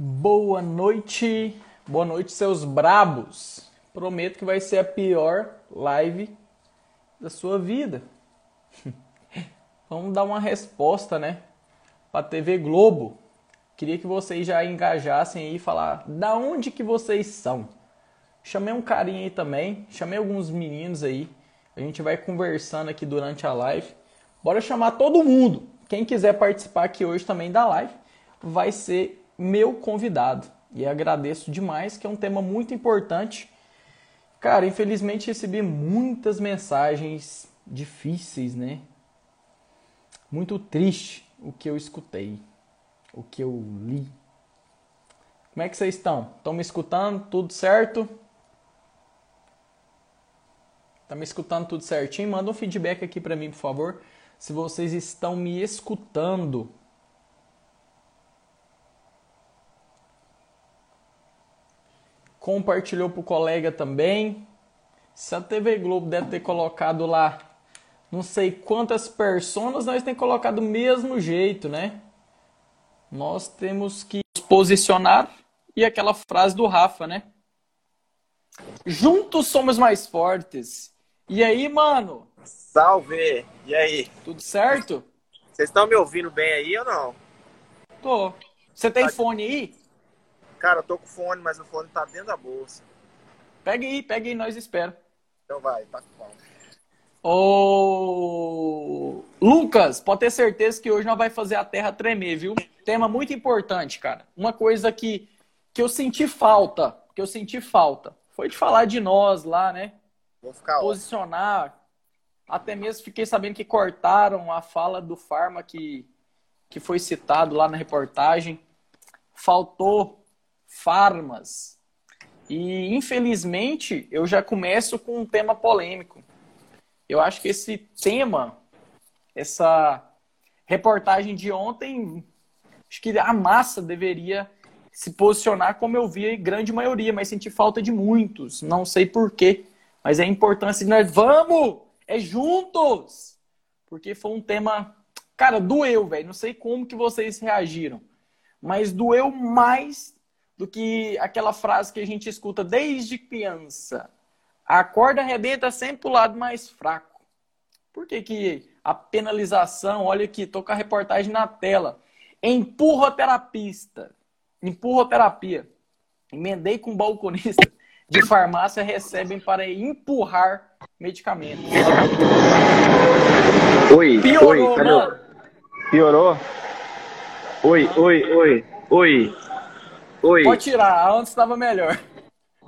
Boa noite, boa noite, seus brabos. Prometo que vai ser a pior live da sua vida. Vamos dar uma resposta, né? Para TV Globo. Queria que vocês já engajassem aí e falar da onde que vocês são. Chamei um carinha aí também, chamei alguns meninos aí. A gente vai conversando aqui durante a live. Bora chamar todo mundo. Quem quiser participar aqui hoje também da live vai ser meu convidado. E agradeço demais, que é um tema muito importante. Cara, infelizmente recebi muitas mensagens difíceis, né? Muito triste o que eu escutei, o que eu li. Como é que vocês estão? Estão me escutando? Tudo certo? Tá me escutando tudo certinho? Manda um feedback aqui para mim, por favor, se vocês estão me escutando. Compartilhou pro colega também. Se a TV Globo deve ter colocado lá não sei quantas personas, nós temos colocado do mesmo jeito, né? Nós temos que posicionar e aquela frase do Rafa, né? Juntos somos mais fortes. E aí, mano? Salve! E aí? Tudo certo? Vocês estão me ouvindo bem aí ou não? Tô. Você tem tá... fone aí? Cara, eu tô com fone, mas o fone tá dentro da bolsa. Pega aí, pega aí, nós espera. Então vai, tá com fone. Ô Lucas, pode ter certeza que hoje nós vai fazer a terra tremer, viu? Tema muito importante, cara. Uma coisa que, que eu senti falta, que eu senti falta, foi de falar de nós lá, né? Vou ficar Posicionar. Ó. Até mesmo fiquei sabendo que cortaram a fala do Farma que, que foi citado lá na reportagem. Faltou farmas. E infelizmente eu já começo com um tema polêmico. Eu acho que esse tema, essa reportagem de ontem, acho que a massa deveria se posicionar como eu vi a grande maioria, mas senti falta de muitos. Não sei porquê. Mas é a importância de nós vamos, é juntos. Porque foi um tema, cara, doeu, velho. Não sei como que vocês reagiram, mas doeu mais do que aquela frase que a gente escuta desde criança. A corda arrebenta sempre pro lado mais fraco. Por que, que a penalização, olha aqui, tô com a reportagem na tela. Empurroterapista. Empurroterapia. Emendei com balconista de farmácia recebem para empurrar medicamentos. Oi, Piorou, oi, mano. Piorou? Oi, oi, oi, oi. Oi. Pode tirar, antes estava melhor.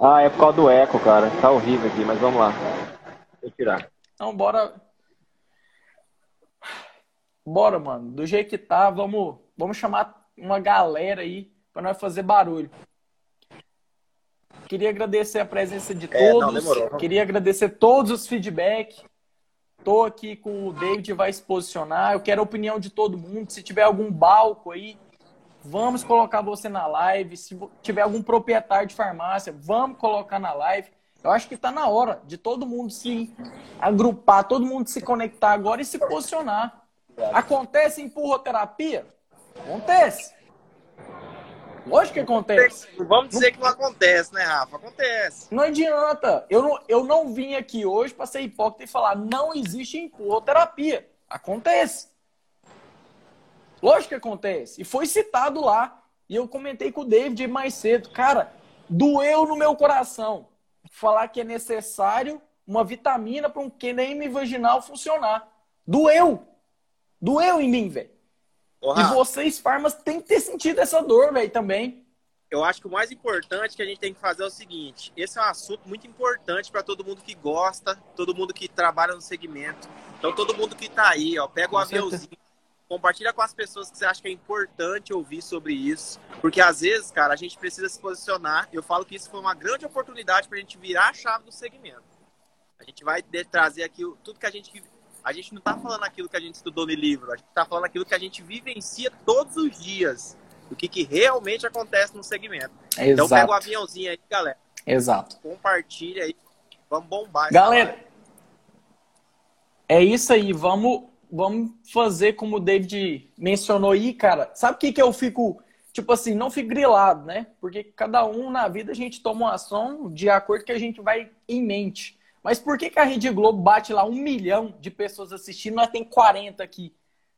Ah, é por causa do eco, cara. Tá horrível aqui, mas vamos lá. Vou tirar. Então, bora. Bora, mano. Do jeito que tá, vamos, vamos chamar uma galera aí para nós fazer barulho. Queria agradecer a presença de todos. É, não, Queria agradecer todos os feedbacks. Estou aqui com o David, vai se posicionar. Eu quero a opinião de todo mundo. Se tiver algum balco aí, vamos colocar você na live. Se tiver algum proprietário de farmácia, vamos colocar na live. Eu acho que está na hora de todo mundo se agrupar, todo mundo se conectar agora e se posicionar. Acontece empurroterapia? Acontece. Lógico que acontece. Vamos dizer que não acontece, né, Rafa? Acontece. Não adianta. Eu não, eu não vim aqui hoje para ser hipócrita e falar não existe empurroterapia. Acontece. Lógico que acontece. E foi citado lá. E eu comentei com o David mais cedo. Cara, doeu no meu coração falar que é necessário uma vitamina para um QNM vaginal funcionar. Doeu. Doeu em mim, velho. E vocês, farmas, têm que ter sentido essa dor, velho, também. Eu acho que o mais importante que a gente tem que fazer é o seguinte: esse é um assunto muito importante para todo mundo que gosta, todo mundo que trabalha no segmento. Então, todo mundo que está aí, ó, pega o aviãozinho, compartilha com as pessoas que você acha que é importante ouvir sobre isso. Porque às vezes, cara, a gente precisa se posicionar. Eu falo que isso foi uma grande oportunidade para a gente virar a chave do segmento. A gente vai trazer aqui tudo que a gente a gente não está falando aquilo que a gente estudou no livro, a gente está falando aquilo que a gente vivencia todos os dias, o que, que realmente acontece no segmento. Exato. Então pega o aviãozinho aí, galera. Exato. Compartilha aí, vamos bombar. Galera, é isso aí, vamos, vamos fazer como o David mencionou aí, cara. Sabe o que, que eu fico. Tipo assim, não fique grilado, né? Porque cada um na vida a gente toma uma ação de acordo que a gente vai em mente. Mas por que, que a Rede Globo bate lá um milhão de pessoas assistindo, nós tem 40 aqui?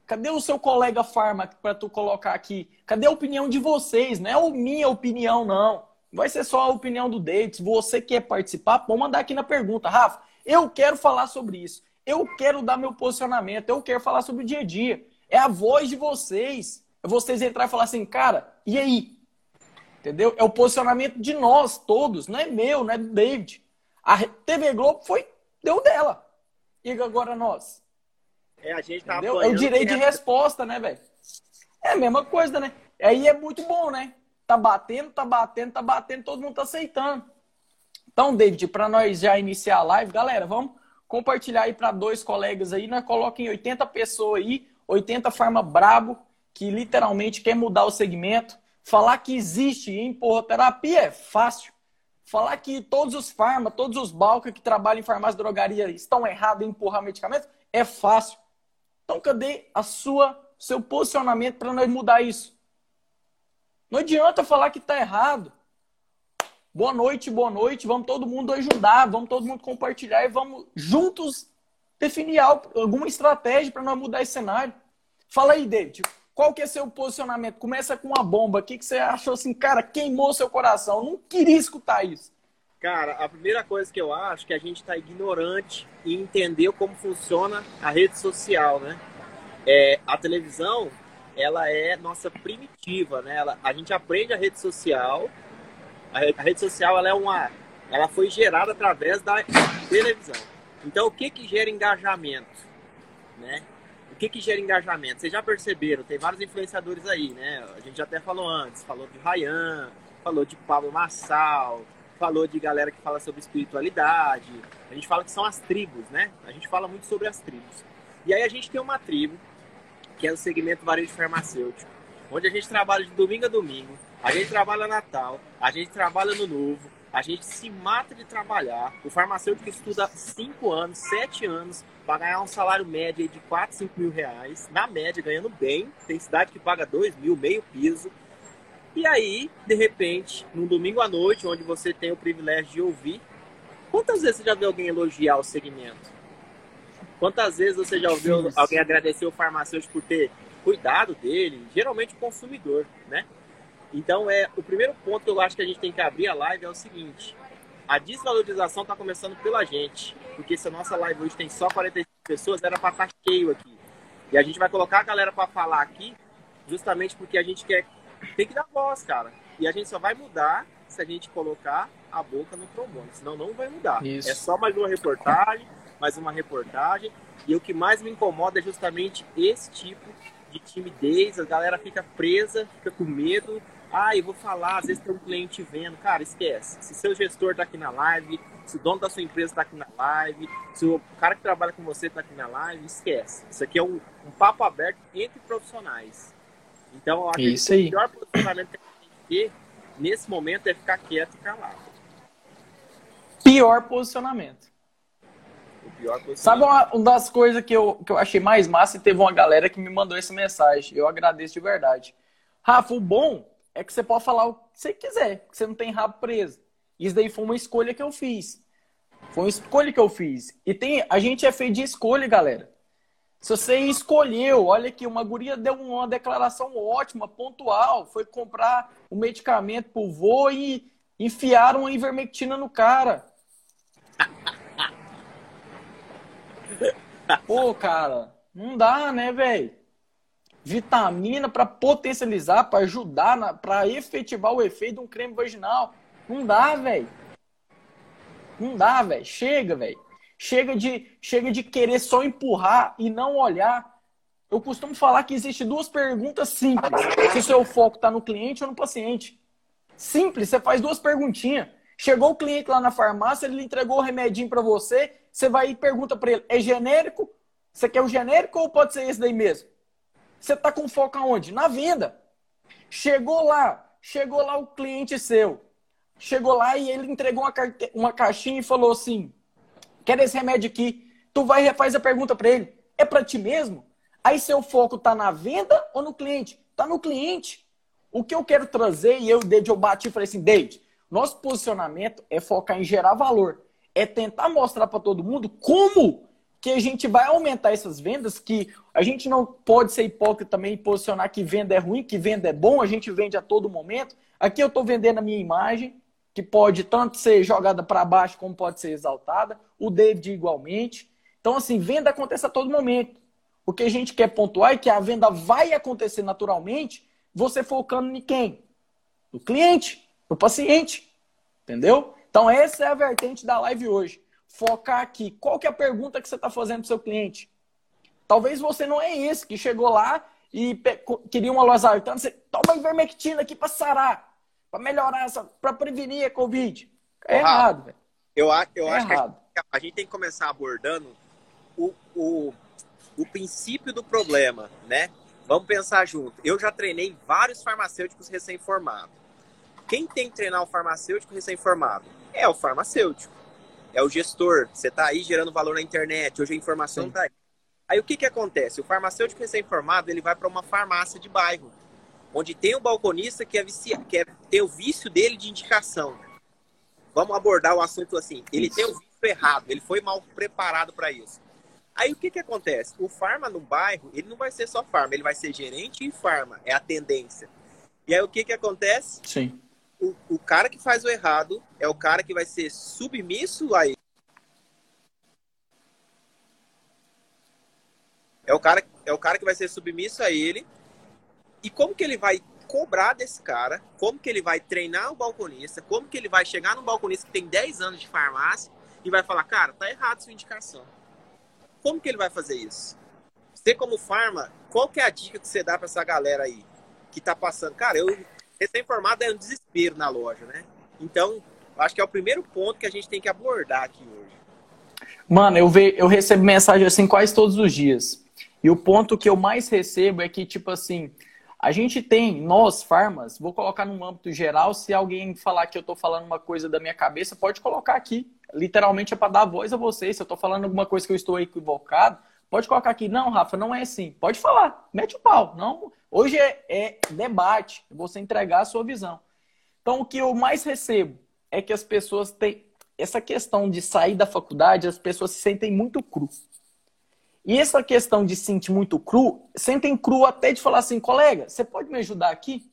Cadê o seu colega Farma para tu colocar aqui? Cadê a opinião de vocês? Não é a minha opinião, não. Vai ser só a opinião do David. Se você quer participar, pode mandar aqui na pergunta. Rafa, eu quero falar sobre isso. Eu quero dar meu posicionamento. Eu quero falar sobre o dia a dia. É a voz de vocês. É vocês entrar e falar assim, cara, e aí? Entendeu? É o posicionamento de nós todos. Não é meu, não é do David. A TV Globo foi, deu dela. E agora nós. É, a gente tá É o direito de resposta, né, velho? É a mesma coisa, né? Aí é muito bom, né? Tá batendo, tá batendo, tá batendo, todo mundo tá aceitando. Então, David, para nós já iniciar a live, galera, vamos compartilhar aí para dois colegas aí, nós coloquem 80 pessoas aí, 80 farma brabo, que literalmente quer mudar o segmento. Falar que existe empurroterapia é fácil. Falar que todos os farma, todos os balcas que trabalham em farmácia e drogaria estão errados em empurrar medicamento é fácil. Então, cadê a sua seu posicionamento para nós mudar isso? Não adianta falar que está errado. Boa noite, boa noite. Vamos todo mundo ajudar, vamos todo mundo compartilhar e vamos juntos definir alguma estratégia para nós mudar esse cenário. Fala aí, David. Qual que é seu posicionamento? Começa com uma bomba. O que, que você achou assim, cara, queimou seu coração? Eu não queria escutar isso. Cara, a primeira coisa que eu acho é que a gente está ignorante em entender como funciona a rede social, né? É, a televisão, ela é nossa primitiva, né? Ela, a gente aprende a rede social. A rede, social, ela é uma, ela foi gerada através da televisão. Então, o que que gera engajamento, né? O que que gera engajamento? Vocês já perceberam? Tem vários influenciadores aí, né? A gente já até falou antes, falou de Ryan, falou de Pablo Massal, falou de galera que fala sobre espiritualidade. A gente fala que são as tribos, né? A gente fala muito sobre as tribos. E aí a gente tem uma tribo, que é o segmento varejo farmacêutico, onde a gente trabalha de domingo a domingo, a gente trabalha Natal, a gente trabalha no Novo, a gente se mata de trabalhar. O farmacêutico estuda 5 anos, 7 anos, para ganhar um salário médio de 4, 5 mil reais. Na média, ganhando bem. Tem cidade que paga 2 mil, meio piso. E aí, de repente, num domingo à noite, onde você tem o privilégio de ouvir, quantas vezes você já viu alguém elogiar o segmento? Quantas vezes você já ouviu alguém agradecer o farmacêutico por ter cuidado dele? Geralmente o consumidor, né? Então, é o primeiro ponto que eu acho que a gente tem que abrir a live é o seguinte: a desvalorização está começando pela gente. Porque se a nossa live hoje tem só 45 pessoas, era para estar tá cheio aqui. E a gente vai colocar a galera para falar aqui, justamente porque a gente quer tem que dar voz, cara. E a gente só vai mudar se a gente colocar a boca no trombone, senão não vai mudar. Isso. É só mais uma reportagem, mais uma reportagem. E o que mais me incomoda é justamente esse tipo de timidez. A galera fica presa, fica com medo. Ah, eu vou falar, às vezes tem um cliente vendo. Cara, esquece. Se seu gestor tá aqui na live, se o dono da sua empresa tá aqui na live, se o cara que trabalha com você tá aqui na live, esquece. Isso aqui é um, um papo aberto entre profissionais. Então, eu acho Isso que aí. o pior posicionamento que a gente tem que ter nesse momento é ficar quieto e calado. Pior posicionamento. O pior posicionamento. Sabe uma, uma, das coisas que eu, que eu achei mais massa e teve uma galera que me mandou essa mensagem. Eu agradeço de verdade. Rafa, o bom é que você pode falar o que você quiser, que você não tem rabo preso. Isso daí foi uma escolha que eu fiz. Foi uma escolha que eu fiz. E tem, a gente é feito de escolha, galera. Se você escolheu, olha aqui, uma guria deu uma declaração ótima, pontual, foi comprar o um medicamento pro vô e enfiaram a ivermectina no cara. Pô, cara, não dá, né, velho? Vitamina para potencializar, para ajudar, para efetivar o efeito de um creme vaginal. Não dá, velho. Não dá, velho. Chega, velho. Chega de, chega de querer só empurrar e não olhar. Eu costumo falar que existe duas perguntas simples. Se o seu foco está no cliente ou no paciente. Simples, você faz duas perguntinhas. Chegou o cliente lá na farmácia, ele entregou o remedinho para você, você vai e pergunta para ele: é genérico? Você quer o genérico ou pode ser esse daí mesmo? Você está com foco aonde? Na venda. Chegou lá, chegou lá o cliente seu. Chegou lá e ele entregou uma, carte... uma caixinha e falou assim: quero esse remédio aqui. Tu vai e faz a pergunta para ele: é para ti mesmo? Aí seu foco está na venda ou no cliente? Está no cliente. O que eu quero trazer, e eu, David, eu bati e falei assim, David, nosso posicionamento é focar em gerar valor. É tentar mostrar para todo mundo como que a gente vai aumentar essas vendas, que a gente não pode ser hipócrita também e posicionar que venda é ruim, que venda é bom, a gente vende a todo momento. Aqui eu estou vendendo a minha imagem, que pode tanto ser jogada para baixo como pode ser exaltada, o David igualmente. Então, assim, venda acontece a todo momento. O que a gente quer pontuar é que a venda vai acontecer naturalmente, você focando em quem? No cliente, no paciente. Entendeu? Então, essa é a vertente da live hoje. Focar aqui. Qual que é a pergunta que você está fazendo para o seu cliente? Talvez você não é esse que chegou lá e queria uma losartana, você toma ivermectina aqui para sarar, para melhorar, para prevenir a Covid. É errado, velho. Eu, eu é acho errado. que a gente tem que começar abordando o, o, o princípio do problema, né? Vamos pensar junto. Eu já treinei vários farmacêuticos recém-formados. Quem tem que treinar o farmacêutico recém-formado? É o farmacêutico. É o gestor. Você está aí gerando valor na internet. Hoje a informação está aí. Aí o que, que acontece? O farmacêutico recém-formado ele vai para uma farmácia de bairro, onde tem um balconista que é, vicia, que é tem o vício dele de indicação. Vamos abordar o assunto assim. Ele tem o vício errado, ele foi mal preparado para isso. Aí o que, que acontece? O farma no bairro, ele não vai ser só farma, ele vai ser gerente e farma, é a tendência. E aí o que, que acontece? Sim. O, o cara que faz o errado é o cara que vai ser submisso a ele. É o cara, é o cara que vai ser submisso a ele. E como que ele vai cobrar desse cara? Como que ele vai treinar o balconista? Como que ele vai chegar no balconista que tem 10 anos de farmácia e vai falar, cara, tá errado sua indicação. Como que ele vai fazer isso? Você como farma, qual que é a dica que você dá para essa galera aí que tá passando? Cara, eu recém-formado é um desespero na loja, né? Então, acho que é o primeiro ponto que a gente tem que abordar aqui hoje. Mano, eu, ve, eu recebo mensagem assim quase todos os dias. E o ponto que eu mais recebo é que, tipo assim, a gente tem, nós, farmas, vou colocar num âmbito geral, se alguém falar que eu tô falando uma coisa da minha cabeça, pode colocar aqui literalmente é para dar voz a vocês. Se eu estou falando alguma coisa que eu estou equivocado, pode colocar aqui. Não, Rafa, não é assim. Pode falar, mete o pau. Não, hoje é, é debate, é você entregar a sua visão. Então, o que eu mais recebo é que as pessoas têm essa questão de sair da faculdade, as pessoas se sentem muito cru. E essa questão de se sentir muito cru, sentem cru até de falar assim, colega, você pode me ajudar aqui?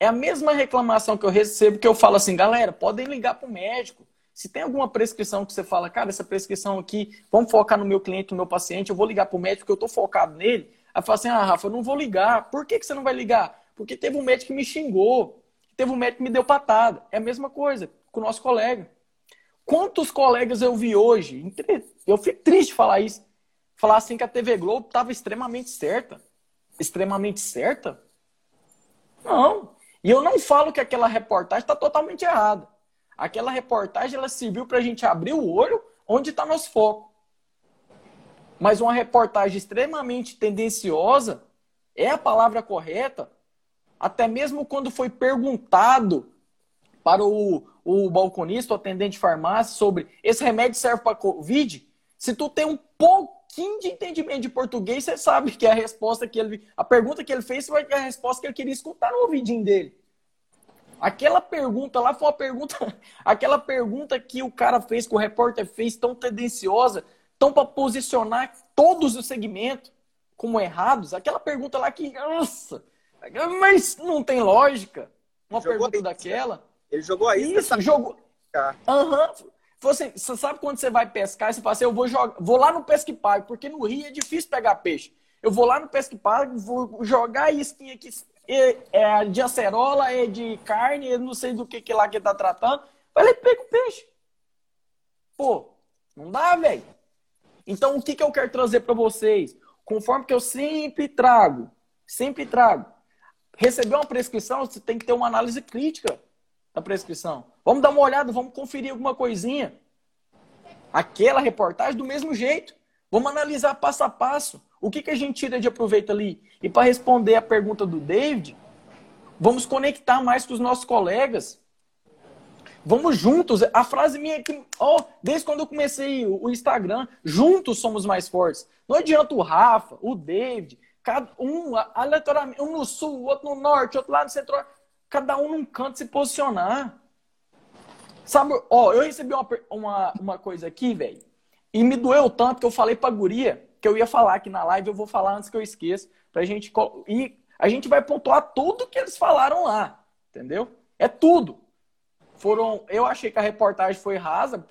É a mesma reclamação que eu recebo que eu falo assim, galera, podem ligar para o médico. Se tem alguma prescrição que você fala, cara, essa prescrição aqui, vamos focar no meu cliente, no meu paciente, eu vou ligar para o médico que eu estou focado nele. Aí fala assim, ah, Rafa, eu não vou ligar. Por que, que você não vai ligar? Porque teve um médico que me xingou, teve um médico que me deu patada. É a mesma coisa com o nosso colega. Quantos colegas eu vi hoje? Eu fico triste de falar isso. Falar assim que a TV Globo estava extremamente certa. Extremamente certa? Não. E eu não falo que aquela reportagem está totalmente errada. Aquela reportagem ela serviu para a gente abrir o olho onde está nosso foco. Mas uma reportagem extremamente tendenciosa é a palavra correta, até mesmo quando foi perguntado para o, o balconista, o atendente de farmácia, sobre esse remédio serve para Covid, se tu tem um pouquinho de entendimento de português, você sabe que a resposta que ele. A pergunta que ele fez foi a resposta que ele queria escutar no ouvidinho dele. Aquela pergunta lá foi uma pergunta, aquela pergunta que o cara fez, que o repórter fez, tão tendenciosa, tão para posicionar todos os segmentos como errados. Aquela pergunta lá que, nossa, mas não tem lógica. Uma pergunta aí, daquela. Ele jogou aí. Isso, jogou. Aham. Uhum. Você, você sabe quando você vai pescar e você fala assim, eu vou, jogar, vou lá no Pesque Pago, porque no Rio é difícil pegar peixe. Eu vou lá no Pesque Pago, vou jogar a isquinha aqui é de acerola, é de carne, eu não sei do que, que lá que tá tratando. E pega o peixe. Pô, não dá, velho. Então, o que, que eu quero trazer para vocês? Conforme que eu sempre trago, sempre trago. Receber uma prescrição, você tem que ter uma análise crítica da prescrição. Vamos dar uma olhada, vamos conferir alguma coisinha. Aquela reportagem do mesmo jeito. Vamos analisar passo a passo. O que, que a gente tira de aproveito ali? E para responder a pergunta do David, vamos conectar mais com os nossos colegas. Vamos juntos. A frase minha aqui, oh, desde quando eu comecei o Instagram, juntos somos mais fortes. Não adianta o Rafa, o David, cada um aleatoriamente, um no sul, outro no norte, outro lá no centro, cada um num canto se posicionar. Sabe, ó, eu recebi uma, uma, uma coisa aqui, velho, e me doeu tanto que eu falei pra guria que eu ia falar aqui na live, eu vou falar antes que eu esqueça, pra gente. E a gente vai pontuar tudo que eles falaram lá, entendeu? É tudo. Foram. Eu achei que a reportagem foi rasa,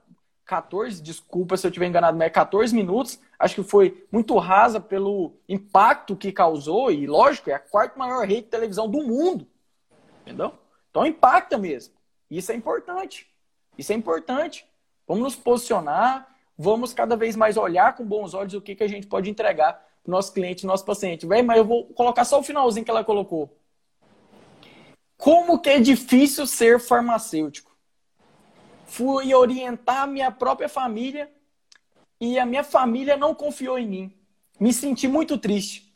14, desculpa se eu estiver enganado, mas é 14 minutos. Acho que foi muito rasa pelo impacto que causou, e lógico, é a quarta maior rede de televisão do mundo. Entendeu? Então impacta mesmo. Isso é importante. Isso é importante. Vamos nos posicionar, vamos cada vez mais olhar com bons olhos o que, que a gente pode entregar para nosso cliente, nosso paciente. Véi, mas eu vou colocar só o finalzinho que ela colocou. Como que é difícil ser farmacêutico? Fui orientar minha própria família e a minha família não confiou em mim. Me senti muito triste.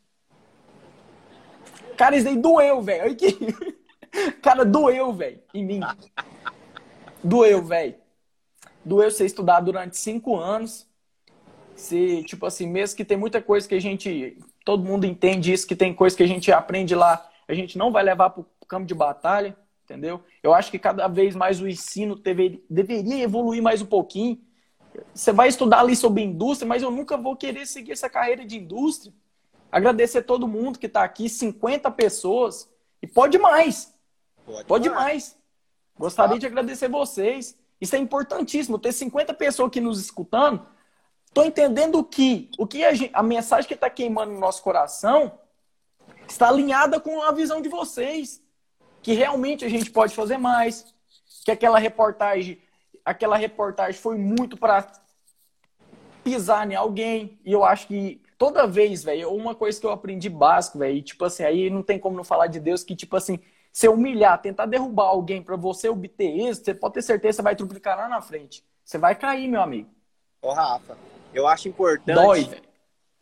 Cara, isso aí doeu, velho. Cara, doeu, velho, em mim. Doeu, velho. Doeu ser estudar durante cinco anos. Se, tipo assim, mesmo que tem muita coisa que a gente. Todo mundo entende isso, que tem coisa que a gente aprende lá, a gente não vai levar para o campo de batalha, entendeu? Eu acho que cada vez mais o ensino deveria evoluir mais um pouquinho. Você vai estudar ali sobre indústria, mas eu nunca vou querer seguir essa carreira de indústria. Agradecer todo mundo que está aqui, 50 pessoas. E pode mais. Pode, pode mais. mais. Gostaria de agradecer vocês. Isso é importantíssimo. Ter 50 pessoas aqui nos escutando. Estou entendendo que o que a, gente, a mensagem que está queimando no nosso coração está alinhada com a visão de vocês. Que realmente a gente pode fazer mais. Que aquela reportagem, aquela reportagem foi muito para pisar em alguém. E eu acho que toda vez, velho, uma coisa que eu aprendi básico, velho, tipo assim, aí não tem como não falar de Deus, que tipo assim, se humilhar, tentar derrubar alguém para você obter êxito, você pode ter certeza que você vai triplicar lá na frente. Você vai cair, meu amigo. Ô, Rafa, eu acho importante. Dói.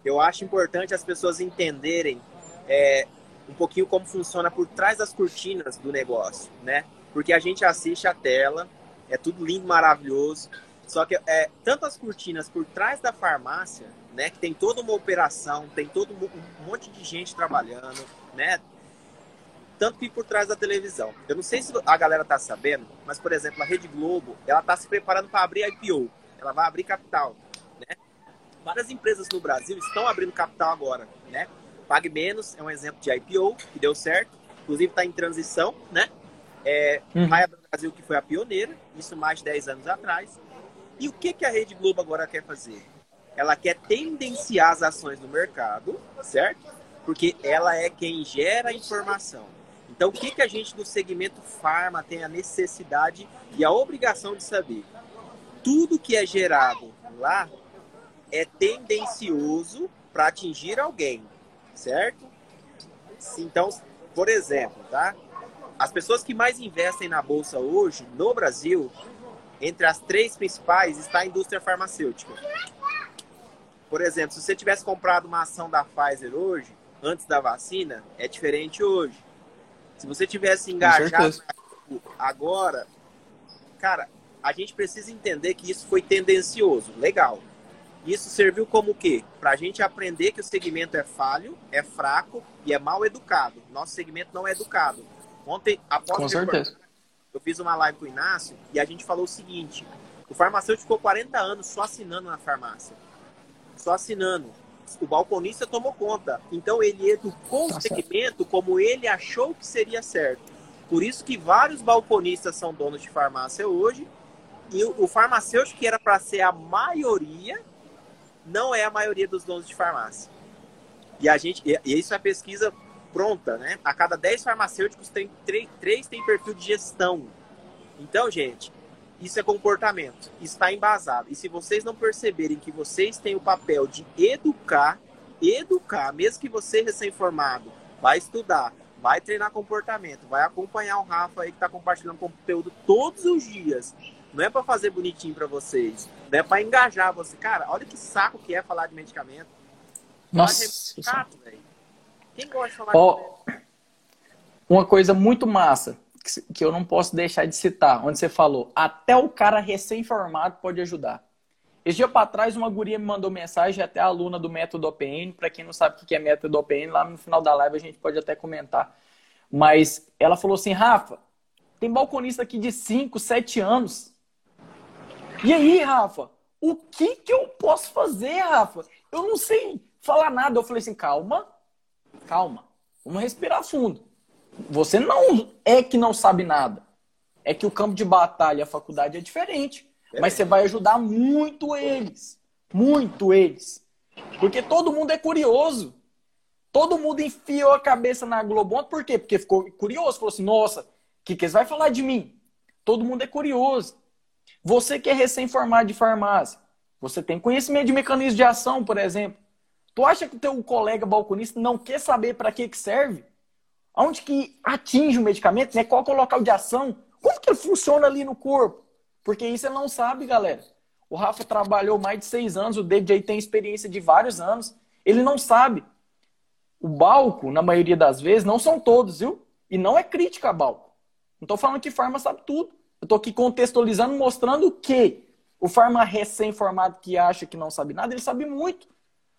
Eu acho importante as pessoas entenderem é, um pouquinho como funciona por trás das cortinas do negócio, né? Porque a gente assiste a tela, é tudo lindo, maravilhoso. Só que é, tanto as cortinas por trás da farmácia, né? Que tem toda uma operação, tem todo um monte de gente trabalhando, né? Tanto que por trás da televisão. Eu não sei se a galera tá sabendo, mas, por exemplo, a Rede Globo, ela tá se preparando para abrir IPO. Ela vai abrir capital, né? Várias empresas no Brasil estão abrindo capital agora, né? Pague Menos é um exemplo de IPO que deu certo, inclusive está em transição, né? É, uhum. Raia do Brasil, que foi a pioneira, isso mais de 10 anos atrás. E o que, que a Rede Globo agora quer fazer? Ela quer tendenciar as ações do mercado, certo? Porque ela é quem gera a informação. Então, o que, que a gente do segmento farma tem a necessidade e a obrigação de saber? Tudo que é gerado lá é tendencioso para atingir alguém, certo? Então, por exemplo, tá? As pessoas que mais investem na bolsa hoje no Brasil, entre as três principais, está a indústria farmacêutica. Por exemplo, se você tivesse comprado uma ação da Pfizer hoje, antes da vacina, é diferente hoje. Se você tivesse engajado agora, cara, a gente precisa entender que isso foi tendencioso. Legal. Isso serviu como o quê? Para a gente aprender que o segmento é falho, é fraco e é mal educado. Nosso segmento não é educado. Ontem, após Com certeza. eu fiz uma live com o Inácio e a gente falou o seguinte: o farmacêutico ficou 40 anos só assinando na farmácia. Só assinando o balconista tomou conta. Então ele educou tá o segmento certo. como ele achou que seria certo. Por isso que vários balconistas são donos de farmácia hoje. E o, farmacêutico que era para ser a maioria, não é a maioria dos donos de farmácia. E a gente, e isso é pesquisa pronta, né? A cada 10 farmacêuticos tem 3, 3 tem perfil de gestão. Então, gente, isso é comportamento, está embasado. E se vocês não perceberem que vocês têm o papel de educar, educar, mesmo que você recém-formado, vai estudar, vai treinar comportamento, vai acompanhar o Rafa aí que está compartilhando conteúdo todos os dias. Não é para fazer bonitinho para vocês, não é para engajar você. Cara, olha que saco que é falar de medicamento. Nossa. Chato, Quem gosta de falar oh, de Uma coisa muito massa que eu não posso deixar de citar, onde você falou, até o cara recém-formado pode ajudar. Esse dia para trás, uma guria me mandou mensagem, até aluna do método OPN. Para quem não sabe o que é método OPN, lá no final da live a gente pode até comentar. Mas ela falou assim: Rafa, tem balconista aqui de 5, 7 anos. E aí, Rafa, o que, que eu posso fazer, Rafa? Eu não sei falar nada. Eu falei assim: calma, calma, vamos respirar fundo. Você não é que não sabe nada. É que o campo de batalha, a faculdade é diferente. Mas você vai ajudar muito eles. Muito eles. Porque todo mundo é curioso. Todo mundo enfiou a cabeça na Globo. Por quê? Porque ficou curioso. Falou assim, nossa, o que, que eles vão falar de mim? Todo mundo é curioso. Você que é recém-formado de farmácia, você tem conhecimento de mecanismo de ação, por exemplo. Tu acha que o teu colega balconista não quer saber para que, que serve? Onde que atinge o medicamento? Né? Qual é o local de ação? Como que ele funciona ali no corpo? Porque isso ele não sabe, galera. O Rafa trabalhou mais de seis anos, o DJ tem experiência de vários anos. Ele não sabe. O balco, na maioria das vezes, não são todos, viu? E não é crítica a balco. Não estou falando que farma sabe tudo. Eu estou aqui contextualizando, mostrando que o farma recém-formado que acha que não sabe nada, ele sabe muito.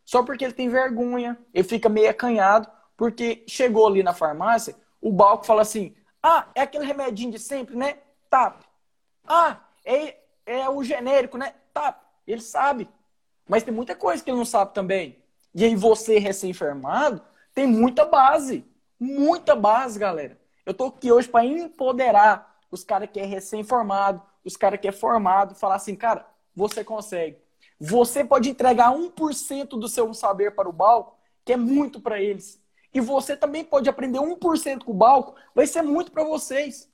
Só porque ele tem vergonha, ele fica meio acanhado, porque chegou ali na farmácia, o balco fala assim: ah, é aquele remedinho de sempre, né? TAP. Ah, é, é o genérico, né? Tá, ele sabe. Mas tem muita coisa que ele não sabe também. E aí você, recém-enfermado, tem muita base. Muita base, galera. Eu tô aqui hoje para empoderar os caras que é recém-formado, os caras que é formado, falar assim, cara, você consegue. Você pode entregar 1% do seu saber para o balco, que é muito para eles. E você também pode aprender 1% com o balco, vai ser muito para vocês.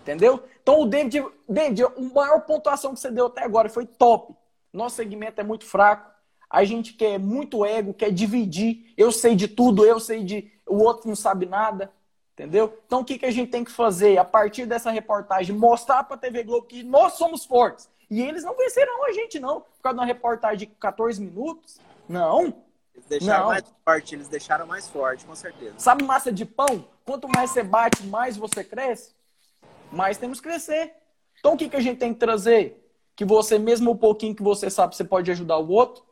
Entendeu? Então o David, David, a maior pontuação que você deu até agora foi top. Nosso segmento é muito fraco. A gente quer muito ego, quer dividir. Eu sei de tudo, eu sei de. O outro não sabe nada. Entendeu? Então o que, que a gente tem que fazer? A partir dessa reportagem, mostrar para a TV Globo que nós somos fortes. E eles não vencerão a gente, não. Por causa de uma reportagem de 14 minutos. Não. Eles deixaram não. mais forte, eles deixaram mais forte, com certeza. Sabe massa de pão? Quanto mais você bate, mais você cresce mais temos que crescer. Então o que, que a gente tem que trazer? Que você, mesmo o pouquinho que você sabe, você pode ajudar o outro.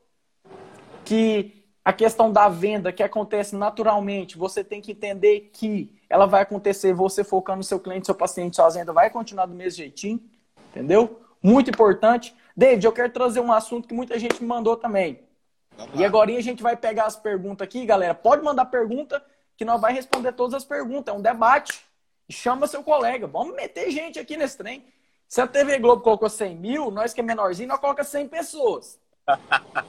Que a questão da venda que acontece naturalmente, você tem que entender que ela vai acontecer você focando no seu cliente, seu paciente, sua venda vai continuar do mesmo jeitinho. Entendeu? Muito importante. David, eu quero trazer um assunto que muita gente me mandou também. E agora a gente vai pegar as perguntas aqui, galera. Pode mandar pergunta que nós vai responder todas as perguntas. É um debate chama seu colega. Vamos meter gente aqui nesse trem. Se a TV Globo colocou 100 mil, nós que é menorzinho, nós colocamos 100 pessoas.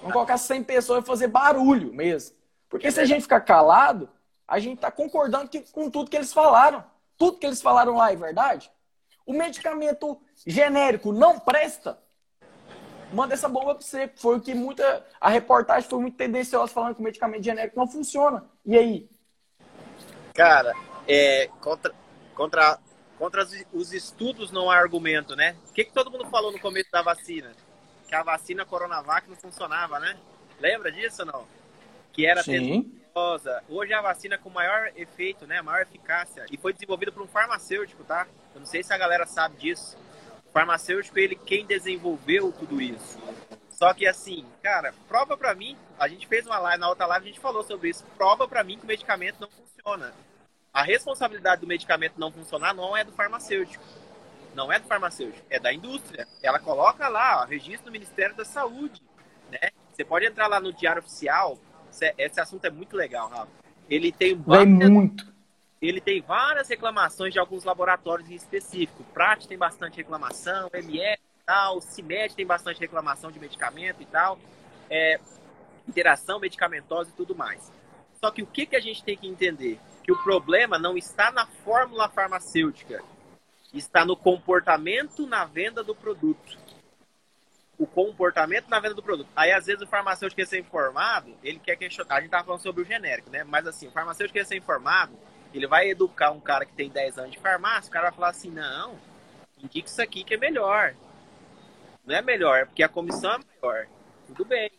Vamos colocar 100 pessoas e fazer barulho mesmo. Porque se a gente ficar calado, a gente está concordando que, com tudo que eles falaram. Tudo que eles falaram lá é verdade. O medicamento genérico não presta. Manda essa bomba para você. Foi o que muita. A reportagem foi muito tendenciosa falando que o medicamento genérico não funciona. E aí? Cara, é, contra, Contra, contra os estudos não há argumento, né? O que, que todo mundo falou no começo da vacina? Que a vacina Coronavac não funcionava, né? Lembra disso ou não? Que era tenebrosa. Hoje é a vacina com maior efeito, né? Maior eficácia. E foi desenvolvida por um farmacêutico, tá? Eu não sei se a galera sabe disso. Farmacêutico, ele quem desenvolveu tudo isso. Só que assim, cara, prova pra mim, a gente fez uma live, na outra live a gente falou sobre isso, prova pra mim que o medicamento não funciona a responsabilidade do medicamento não funcionar não é do farmacêutico. Não é do farmacêutico, é da indústria. Ela coloca lá, ó, registro do Ministério da Saúde. Né? Você pode entrar lá no Diário Oficial. Esse assunto é muito legal, Rafa. Ele tem várias, muito. Ele tem várias reclamações de alguns laboratórios em específico. Prat tem bastante reclamação, MS e tal, CIMED tem bastante reclamação de medicamento e tal. É, interação medicamentosa e tudo mais. Só que o que, que a gente tem que entender? que o problema não está na fórmula farmacêutica, está no comportamento na venda do produto. O comportamento na venda do produto. Aí, às vezes, o farmacêutico ser informado, ele quer questionar. A gente estava falando sobre o genérico, né? Mas, assim, o farmacêutico ser informado, ele vai educar um cara que tem 10 anos de farmácia, o cara vai falar assim: não, indica isso aqui que é melhor. Não é melhor, é porque a comissão é maior. Tudo bem,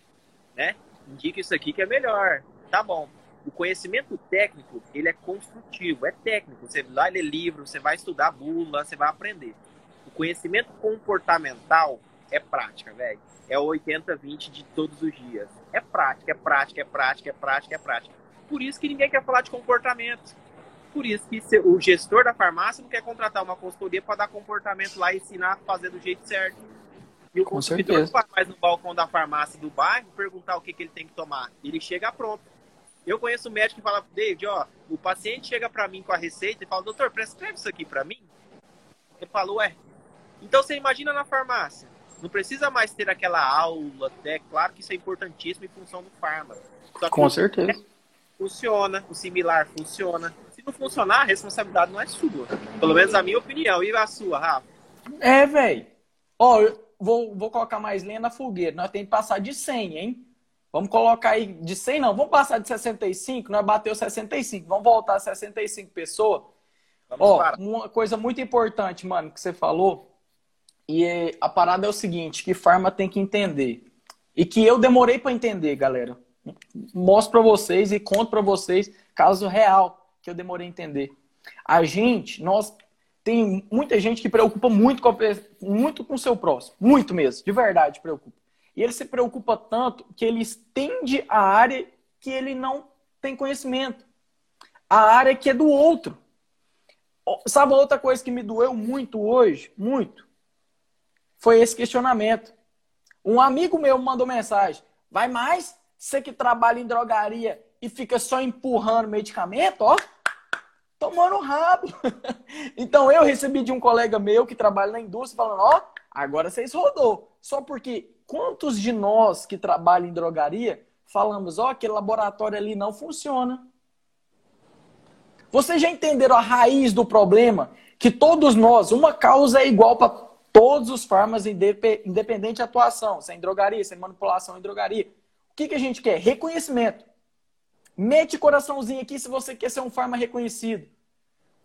né? Indica isso aqui que é melhor. Tá bom o conhecimento técnico, ele é construtivo, é técnico. Você vai ler livro, você vai estudar bula, você vai aprender. O conhecimento comportamental, é prática, velho. É o 80-20 de todos os dias. É prática, é prática, é prática, é prática, é prática. Por isso que ninguém quer falar de comportamento. Por isso que o gestor da farmácia não quer contratar uma consultoria para dar comportamento lá e ensinar a fazer do jeito certo. E o Com consumidor certeza. vai mais no balcão da farmácia do bairro perguntar o que, que ele tem que tomar. Ele chega pronto. Eu conheço um médico que fala, David, ó, o paciente chega para mim com a receita e fala, doutor, prescreve isso aqui para mim? Ele falou, é. Então você imagina na farmácia. Não precisa mais ter aquela aula, é claro que isso é importantíssimo em função do fármaco. Com certeza. Funciona, o similar funciona. Se não funcionar, a responsabilidade não é sua. Pelo menos a minha opinião. E a sua, Rafa? É, velho. Ó, eu vou, vou colocar mais lenha na fogueira. Nós temos que passar de 100, hein? Vamos colocar aí de 100, não. Vamos passar de 65, nós bateu 65. Vamos voltar a 65 pessoas. Vamos Ó, para. uma coisa muito importante, mano, que você falou. E é, a parada é o seguinte, que farma tem que entender. E que eu demorei para entender, galera. Mostro para vocês e conto para vocês caso real que eu demorei a entender. A gente, nós tem muita gente que preocupa muito com, a, muito com o seu próximo, muito mesmo, de verdade preocupa. E ele se preocupa tanto que ele estende a área que ele não tem conhecimento. A área que é do outro. Sabe outra coisa que me doeu muito hoje? Muito. Foi esse questionamento. Um amigo meu mandou mensagem. Vai mais? Você que trabalha em drogaria e fica só empurrando medicamento, ó. Tomando rabo. então eu recebi de um colega meu que trabalha na indústria falando, ó, agora vocês rodou. Só porque Quantos de nós que trabalham em drogaria falamos, ó, aquele laboratório ali não funciona? Vocês já entenderam a raiz do problema? Que todos nós, uma causa é igual para todos os farmas, independente de atuação, sem drogaria, sem manipulação em drogaria. O que, que a gente quer? Reconhecimento. Mete coraçãozinho aqui se você quer ser um farma reconhecido.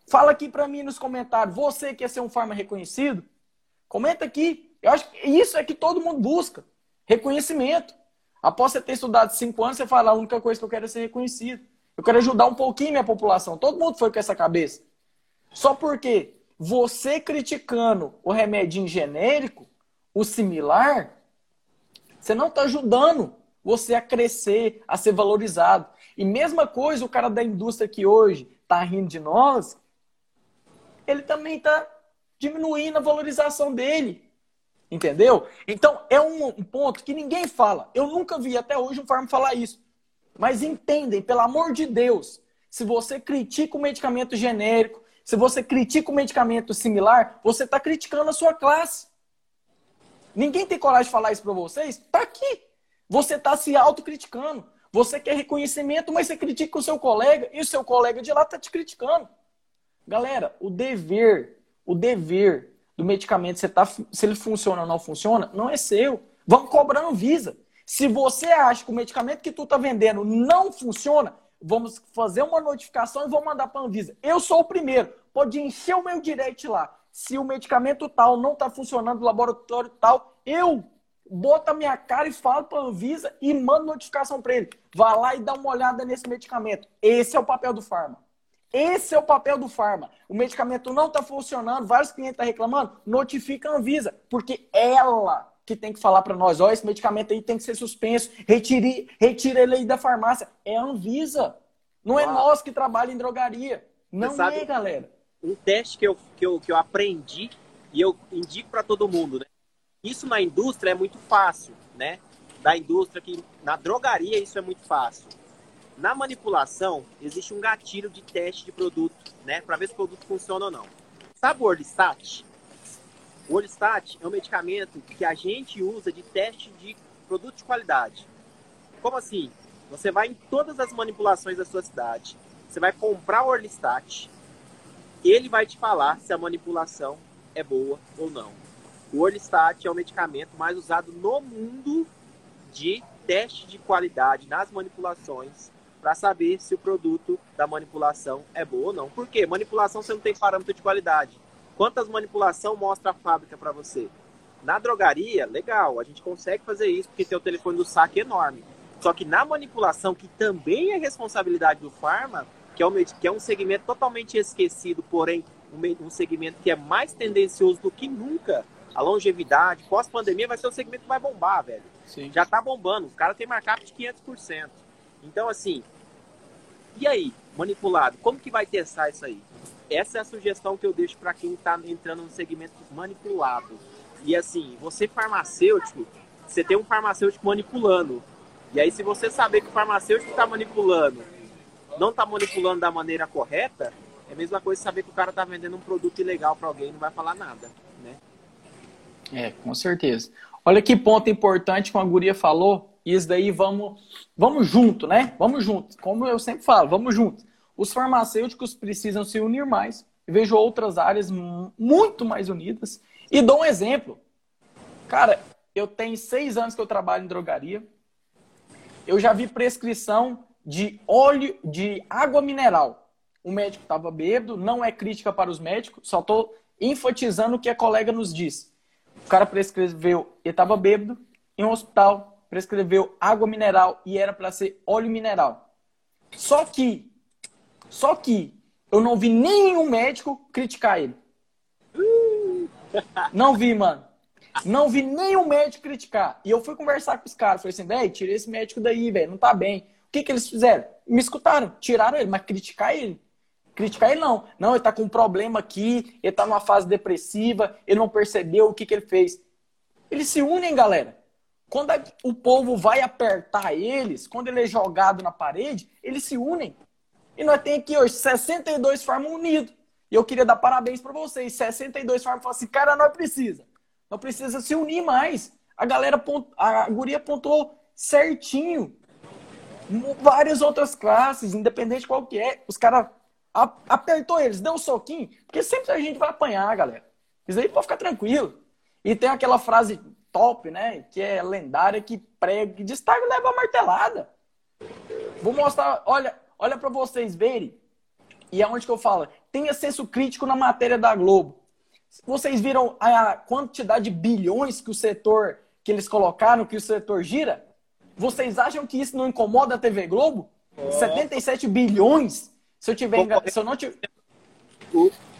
Fala aqui para mim nos comentários, você quer ser um farma reconhecido? Comenta aqui. Eu acho que isso é que todo mundo busca. Reconhecimento. Após você ter estudado cinco anos, você fala, a única coisa que eu quero é ser reconhecido. Eu quero ajudar um pouquinho minha população. Todo mundo foi com essa cabeça. Só porque você criticando o remédio genérico, o similar, você não está ajudando você a crescer, a ser valorizado. E mesma coisa, o cara da indústria que hoje está rindo de nós, ele também está diminuindo a valorização dele. Entendeu? Então, é um, ponto que ninguém fala. Eu nunca vi até hoje um farm falar isso. Mas entendem, pelo amor de Deus, se você critica o medicamento genérico, se você critica o medicamento similar, você está criticando a sua classe. Ninguém tem coragem de falar isso para vocês? Tá aqui. Você está se autocriticando. Você quer reconhecimento, mas você critica o seu colega e o seu colega de lá está te criticando. Galera, o dever, o dever do medicamento, você tá, se ele funciona ou não funciona, não é seu. Vamos cobrar no Visa. Se você acha que o medicamento que tu tá vendendo não funciona, vamos fazer uma notificação e vamos mandar para a Anvisa. Eu sou o primeiro. Pode encher o meu direct lá. Se o medicamento tal não está funcionando no laboratório tal, eu boto a minha cara e falo para a Anvisa e mando notificação para ele. Vá lá e dá uma olhada nesse medicamento. Esse é o papel do farma. Esse é o papel do farma. O medicamento não está funcionando, vários clientes estão tá reclamando, notifica a Anvisa, porque ela que tem que falar para nós, ó, esse medicamento aí tem que ser suspenso, retire, retire ele aí da farmácia. É a Anvisa. Não é nós que trabalhamos em drogaria. Não é, galera. Um teste que eu, que eu, que eu aprendi e eu indico para todo mundo, né? Isso na indústria é muito fácil, né? Da indústria que na drogaria isso é muito fácil. Na manipulação, existe um gatilho de teste de produto, né? Para ver se o produto funciona ou não. Sabe o Orlistat? O Orlistat é um medicamento que a gente usa de teste de produto de qualidade. Como assim? Você vai em todas as manipulações da sua cidade, você vai comprar o Orlistat, ele vai te falar se a manipulação é boa ou não. O Orlistat é o medicamento mais usado no mundo de teste de qualidade nas manipulações para saber se o produto da manipulação é bom ou não. Por quê? Manipulação você não tem parâmetro de qualidade. Quantas manipulação mostra a fábrica para você? Na drogaria, legal, a gente consegue fazer isso porque tem o telefone do saque enorme. Só que na manipulação, que também é responsabilidade do farma, que é, um, que é um segmento totalmente esquecido, porém um, um segmento que é mais tendencioso do que nunca, a longevidade, pós-pandemia vai ser o segmento que vai bombar, velho. Sim. Já tá bombando, o cara tem markup de 500%. Então, assim, e aí, manipulado, como que vai testar isso aí? Essa é a sugestão que eu deixo para quem está entrando no segmento manipulado. E assim, você farmacêutico, você tem um farmacêutico manipulando. E aí, se você saber que o farmacêutico está manipulando, não está manipulando da maneira correta, é a mesma coisa saber que o cara está vendendo um produto ilegal para alguém e não vai falar nada? É, com certeza. Olha que ponto importante que a guria falou. Isso daí vamos, vamos junto, né? Vamos junto. Como eu sempre falo, vamos junto. Os farmacêuticos precisam se unir mais. vejo outras áreas muito mais unidas. E dou um exemplo. Cara, eu tenho seis anos que eu trabalho em drogaria. Eu já vi prescrição de óleo de água mineral. O médico estava bêbado, não é crítica para os médicos, só estou enfatizando o que a colega nos disse. O cara prescreveu, ele estava bêbado, em um hospital, prescreveu água mineral e era para ser óleo mineral. Só que, só que eu não vi nenhum médico criticar ele. Não vi, mano. Não vi nenhum médico criticar. E eu fui conversar com os caras. Falei assim, velho, tira esse médico daí, velho. Não tá bem. O que, que eles fizeram? Me escutaram, tiraram ele, mas criticar ele. Criticar ele não. Não, ele tá com um problema aqui, ele tá numa fase depressiva, ele não percebeu o que, que ele fez. Eles se unem, galera. Quando o povo vai apertar eles, quando ele é jogado na parede, eles se unem. E nós temos aqui hoje 62 farmam unidos. E eu queria dar parabéns para vocês. 62 farmam falam assim, cara, nós precisa. Nós precisa se unir mais. A galera, a guria apontou certinho. Várias outras classes, independente de qual que é. Os caras apertou eles, deu um soquinho. Porque sempre a gente vai apanhar, galera. Isso aí pode ficar tranquilo. E tem aquela frase top, né? Que é lendária, que prega, que destaca e leva a martelada. Vou mostrar, olha, olha para vocês verem. E é onde que eu falo. Tenha senso crítico na matéria da Globo. Vocês viram a quantidade de bilhões que o setor, que eles colocaram, que o setor gira? Vocês acham que isso não incomoda a TV Globo? Oh. 77 bilhões? Se eu tiver engan... se eu não tiver...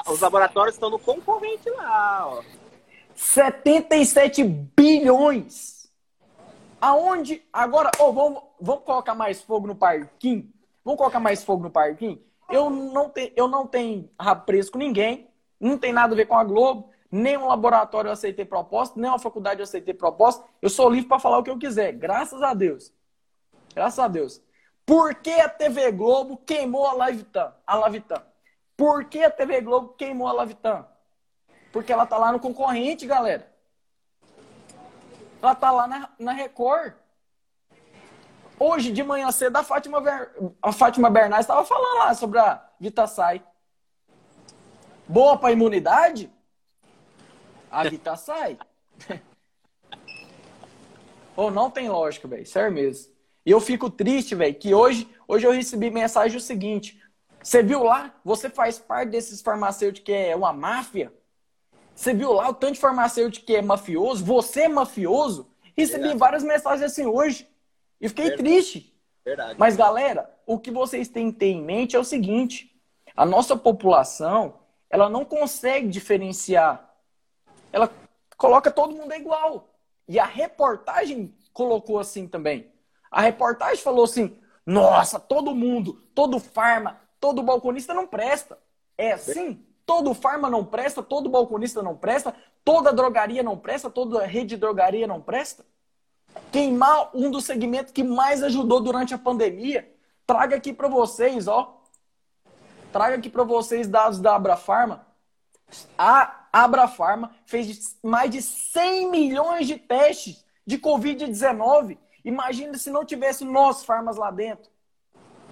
Os laboratórios estão no concorrente lá, ó. 77 bilhões. Aonde agora, oh, vamos, vamos colocar mais fogo no parquinho? Vamos colocar mais fogo no parquinho? Eu não, te, eu não tenho preso com ninguém, não tem nada a ver com a Globo, nem um laboratório eu aceitei proposta, nem uma faculdade eu aceitei proposta. Eu sou livre para falar o que eu quiser, graças a Deus. Graças a Deus. Por que a TV Globo queimou a Lavitan? A Lavitan? Por que a TV Globo queimou a Lavitan? Porque ela tá lá no concorrente, galera. Ela tá lá na, na Record. Hoje de manhã cedo, a Fátima, a Fátima estava falando lá sobre a Vitasai. Boa para imunidade? A Vitasai. Ou oh, não tem lógica, velho. Sério mesmo. E eu fico triste, velho, que hoje, hoje eu recebi mensagem o seguinte. Você viu lá? Você faz parte desses farmacêuticos que é uma máfia? Você viu lá o tanto de farmacêutico que é mafioso? Você é mafioso? Recebi Verdade. várias mensagens assim hoje. E fiquei Verdade. triste. Verdade. Mas, galera, o que vocês têm que ter em mente é o seguinte: a nossa população ela não consegue diferenciar. Ela coloca todo mundo igual. E a reportagem colocou assim também. A reportagem falou assim: nossa, todo mundo, todo farma, todo balconista não presta. É assim? Todo farma não presta, todo balconista não presta, toda drogaria não presta, toda rede de drogaria não presta? queimar um dos segmentos que mais ajudou durante a pandemia. Traga aqui para vocês, ó. Traga aqui para vocês dados da Abrafarma. A Abrafarma fez mais de 100 milhões de testes de Covid-19. Imagina se não tivesse nós, farmas lá dentro.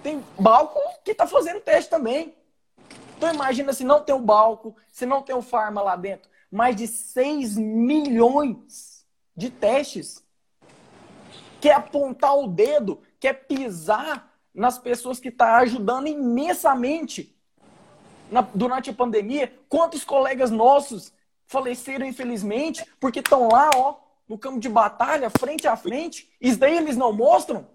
Tem balco que está fazendo teste também. Então imagina se não tem o balco, se não tem o farma lá dentro. Mais de 6 milhões de testes quer apontar o dedo, quer pisar nas pessoas que estão tá ajudando imensamente na, durante a pandemia. Quantos colegas nossos faleceram, infelizmente, porque estão lá, ó, no campo de batalha, frente a frente. Isso daí eles não mostram?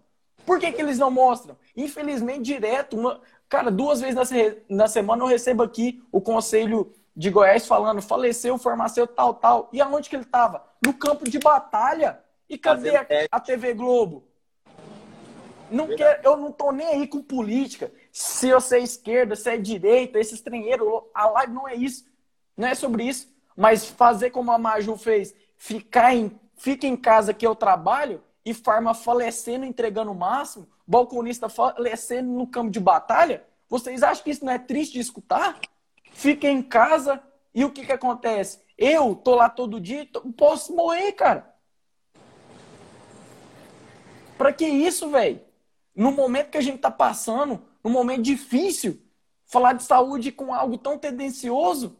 Por que, que eles não mostram? Infelizmente, direto, uma, cara, duas vezes na, na semana eu recebo aqui o conselho de Goiás falando, faleceu o farmacêutico tal, tal. E aonde que ele estava? No campo de batalha. E cadê a, a TV Globo? Não quer, eu não tô nem aí com política. Se você é esquerda, se é direita, esses treinheiros, a live não é isso. Não é sobre isso. Mas fazer como a Maju fez, ficar em, fica em casa que eu trabalho e farma falecendo, entregando o máximo, balconista falecendo no campo de batalha, vocês acham que isso não é triste de escutar? Fica em casa e o que, que acontece? Eu tô lá todo dia, posso morrer, cara. Pra que isso, velho? No momento que a gente tá passando, num momento difícil, falar de saúde com algo tão tendencioso.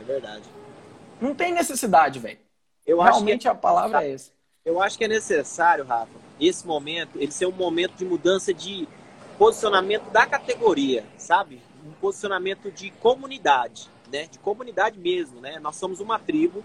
É verdade. Não tem necessidade, velho. Realmente que... a palavra é essa. Eu acho que é necessário, Rafa, esse momento, ele ser um momento de mudança de posicionamento da categoria, sabe? Um posicionamento de comunidade, né? De comunidade mesmo, né? Nós somos uma tribo,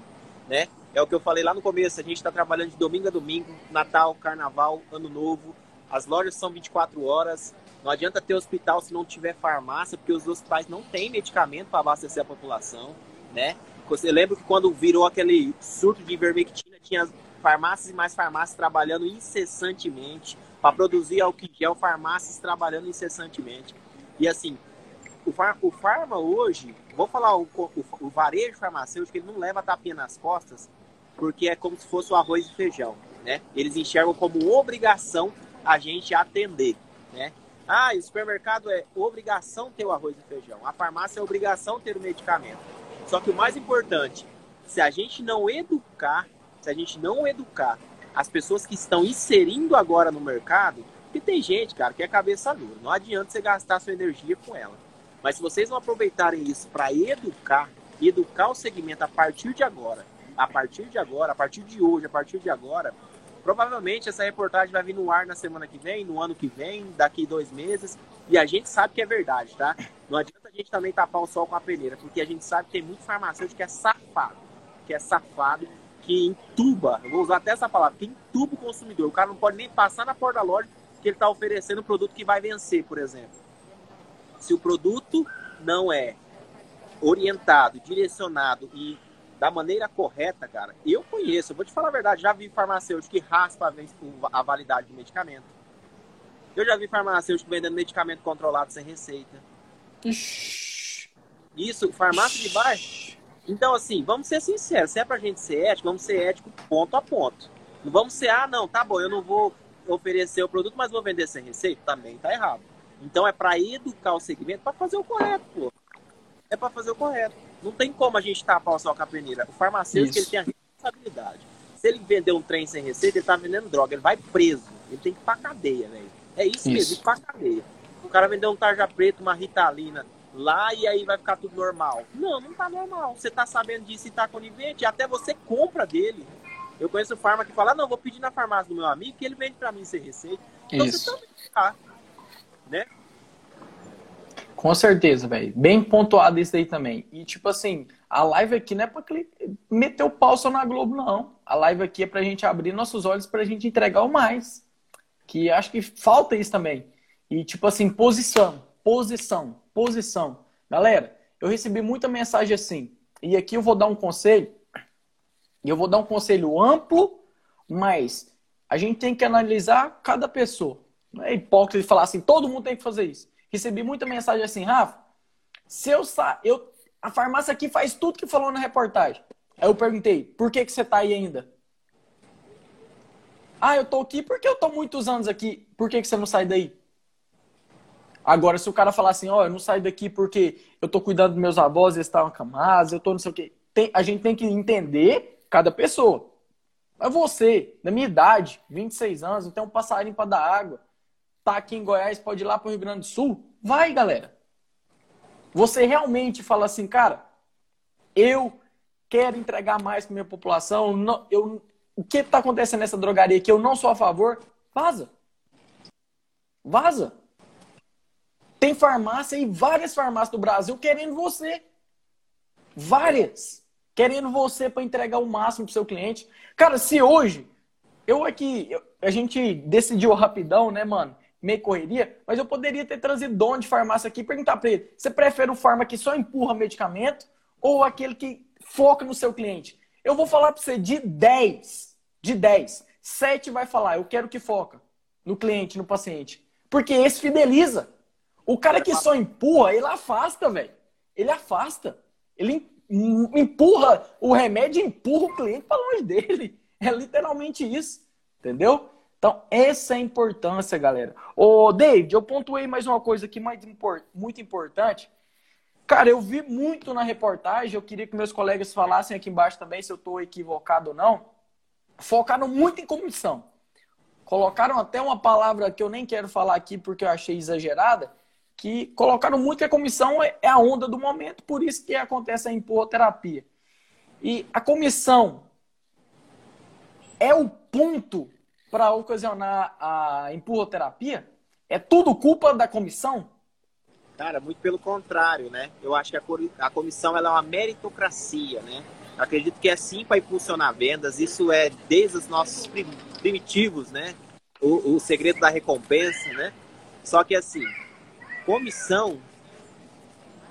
né? É o que eu falei lá no começo, a gente está trabalhando de domingo a domingo, Natal, Carnaval, Ano Novo, as lojas são 24 horas, não adianta ter hospital se não tiver farmácia, porque os hospitais não têm medicamento para abastecer a população, né? Você lembra que quando virou aquele surto de ivermectina, tinha farmácias e mais farmácias trabalhando incessantemente para produzir álcool gel, farmácias trabalhando incessantemente. E assim, o, far, o farma hoje, vou falar o, o, o varejo farmacêutico, ele não leva tapinha nas costas, porque é como se fosse o arroz e feijão, né? Eles enxergam como obrigação a gente atender, né? Ah, e o supermercado é obrigação ter o arroz e feijão. A farmácia é obrigação ter o medicamento. Só que o mais importante, se a gente não educar se a gente não educar as pessoas que estão inserindo agora no mercado, porque tem gente, cara, que é cabeça dura. Não adianta você gastar sua energia com ela. Mas se vocês não aproveitarem isso para educar, educar o segmento a partir de agora, a partir de agora, a partir de hoje, a partir de agora, provavelmente essa reportagem vai vir no ar na semana que vem, no ano que vem, daqui dois meses, e a gente sabe que é verdade, tá? Não adianta a gente também tapar o sol com a peneira, porque a gente sabe que tem muito farmacêutico que é safado, que é safado que entuba, vou usar até essa palavra, que entuba o consumidor. O cara não pode nem passar na porta da loja que ele está oferecendo um produto que vai vencer, por exemplo. Se o produto não é orientado, direcionado e da maneira correta, cara, eu conheço, eu vou te falar a verdade, já vi farmacêutico que raspa a validade do medicamento. Eu já vi farmacêutico vendendo medicamento controlado sem receita. Isso, farmácia de baixo então, assim, vamos ser sinceros. Se é pra gente ser ético, vamos ser ético ponto a ponto. Não vamos ser, ah, não, tá bom, eu não vou oferecer o produto, mas vou vender sem receita. Também tá errado. Então, é para educar o segmento para fazer o correto, pô. É para fazer o correto. Não tem como a gente tapar o sol com a peneira. O farmacêutico, ele tem a responsabilidade. Se ele vender um trem sem receita, ele tá vendendo droga. Ele vai preso. Ele tem que ir pra cadeia, velho. É isso, isso. mesmo, ir pra cadeia. O cara vendeu um tarja preto, uma ritalina, lá e aí vai ficar tudo normal. Não, não tá normal. Você tá sabendo disso e tá conivente, até você compra dele. Eu conheço farma que fala, não, vou pedir na farmácia do meu amigo que ele vende para mim sem receita. Então Isso. você também tá, né? Com certeza, velho. Bem pontuado isso aí também. E tipo assim, a live aqui não é pra meter o pau só na Globo, não. A live aqui é pra gente abrir nossos olhos pra gente entregar o mais. Que acho que falta isso também. E tipo assim, posição, posição posição. Galera, eu recebi muita mensagem assim, e aqui eu vou dar um conselho, e eu vou dar um conselho amplo, mas a gente tem que analisar cada pessoa. Não é hipócrita falar assim, todo mundo tem que fazer isso. Recebi muita mensagem assim, Rafa, se eu, sa eu a farmácia aqui faz tudo que falou na reportagem. Aí eu perguntei, por que, que você está aí ainda? Ah, eu tô aqui porque eu tô muitos anos aqui. Por que, que você não sai daí? Agora, se o cara falar assim, ó, oh, eu não saio daqui porque eu tô cuidando dos meus avós, eles estavam acamados, eu tô não sei o quê. Tem, a gente tem que entender cada pessoa. Mas você, na minha idade, 26 anos, não tem um passarinho para dar água, tá aqui em Goiás, pode ir lá pro Rio Grande do Sul? Vai, galera. Você realmente fala assim, cara, eu quero entregar mais para minha população, não, eu, o que está acontecendo nessa drogaria que eu não sou a favor, vaza. Vaza. Tem farmácia e várias farmácias do Brasil querendo você. Várias. Querendo você para entregar o máximo para seu cliente. Cara, se hoje, eu aqui, eu, a gente decidiu rapidão, né, mano? Meio correria, mas eu poderia ter trazido dono de farmácia aqui e perguntar para ele: você prefere o farma que só empurra medicamento ou aquele que foca no seu cliente? Eu vou falar para você de 10, de 10, 7 vai falar: eu quero que foca no cliente, no paciente. Porque esse fideliza. O cara que só empurra, ele afasta, velho. Ele afasta. Ele empurra o remédio, empurra o cliente para longe dele. É literalmente isso. Entendeu? Então, essa é a importância, galera. Ô, David, eu pontuei mais uma coisa aqui muito importante. Cara, eu vi muito na reportagem, eu queria que meus colegas falassem aqui embaixo também se eu estou equivocado ou não. Focaram muito em comissão. Colocaram até uma palavra que eu nem quero falar aqui porque eu achei exagerada, que colocaram muito que a comissão é, é a onda do momento, por isso que acontece a empurroterapia. E a comissão é o ponto para ocasionar a empurroterapia? É tudo culpa da comissão? Cara, muito pelo contrário, né? Eu acho que a comissão ela é uma meritocracia, né? Acredito que é sim para impulsionar vendas. Isso é desde os nossos primitivos, né? O, o segredo da recompensa, né? Só que assim, comissão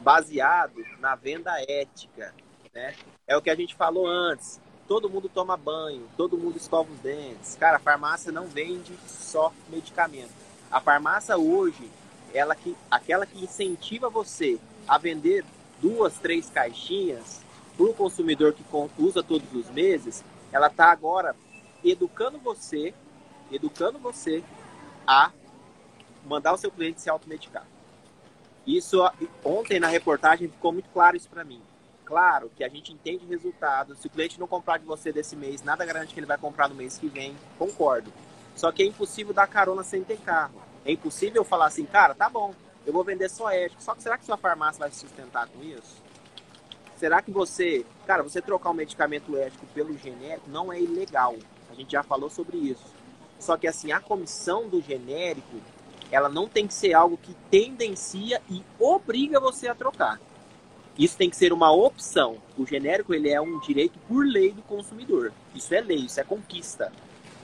baseado na venda ética, né? É o que a gente falou antes todo mundo toma banho, todo mundo escova os dentes. Cara, a farmácia não vende só medicamento. A farmácia hoje, ela que, aquela que incentiva você a vender duas, três caixinhas para o consumidor que usa todos os meses, ela está agora educando você, educando você a mandar o seu cliente se automedicar. Isso ontem na reportagem ficou muito claro isso para mim. Claro que a gente entende resultados. Se o cliente não comprar de você desse mês, nada garante que ele vai comprar no mês que vem. Concordo. Só que é impossível dar carona sem ter carro. É impossível falar assim, cara, tá bom, eu vou vender só ético. Só que será que sua farmácia vai se sustentar com isso? Será que você, cara, você trocar um medicamento ético pelo genérico não é ilegal? A gente já falou sobre isso. Só que assim, a comissão do genérico, ela não tem que ser algo que tendencia e obriga você a trocar. Isso tem que ser uma opção. O genérico ele é um direito por lei do consumidor. Isso é lei, isso é conquista.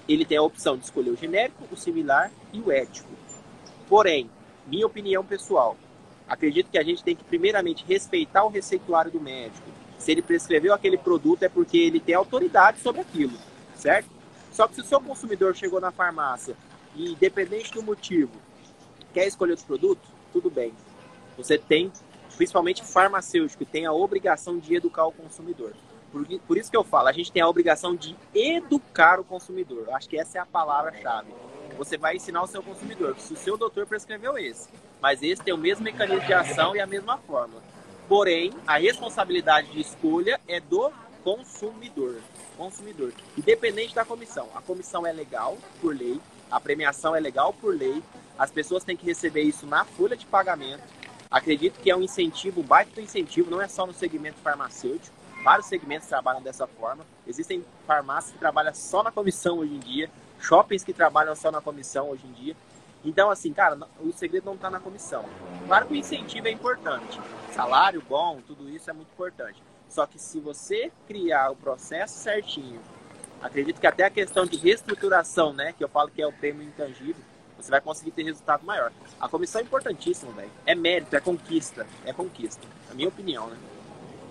Ele tem a opção de escolher o genérico, o similar e o ético. Porém, minha opinião pessoal, acredito que a gente tem que primeiramente respeitar o receituário do médico. Se ele prescreveu aquele produto é porque ele tem autoridade sobre aquilo, certo? Só que se o seu consumidor chegou na farmácia e, independente do motivo, quer escolher outro produto, tudo bem. Você tem principalmente farmacêutico, tem a obrigação de educar o consumidor. Por, por isso que eu falo, a gente tem a obrigação de educar o consumidor. Eu acho que essa é a palavra-chave. Você vai ensinar o seu consumidor. Se o seu doutor prescreveu esse, mas esse tem o mesmo mecanismo de ação e a mesma forma. Porém, a responsabilidade de escolha é do consumidor. Consumidor. Independente da comissão. A comissão é legal por lei, a premiação é legal por lei, as pessoas têm que receber isso na folha de pagamento Acredito que é um incentivo, baita incentivo, não é só no segmento farmacêutico. Vários segmentos trabalham dessa forma. Existem farmácias que trabalham só na comissão hoje em dia, shoppings que trabalham só na comissão hoje em dia. Então, assim, cara, o segredo não está na comissão. Claro que o incentivo é importante. Salário bom, tudo isso é muito importante. Só que se você criar o processo certinho, acredito que até a questão de reestruturação, né, que eu falo que é o prêmio intangível, você vai conseguir ter resultado maior. A comissão é importantíssima, velho. É mérito, é conquista. É conquista. Na minha opinião, né?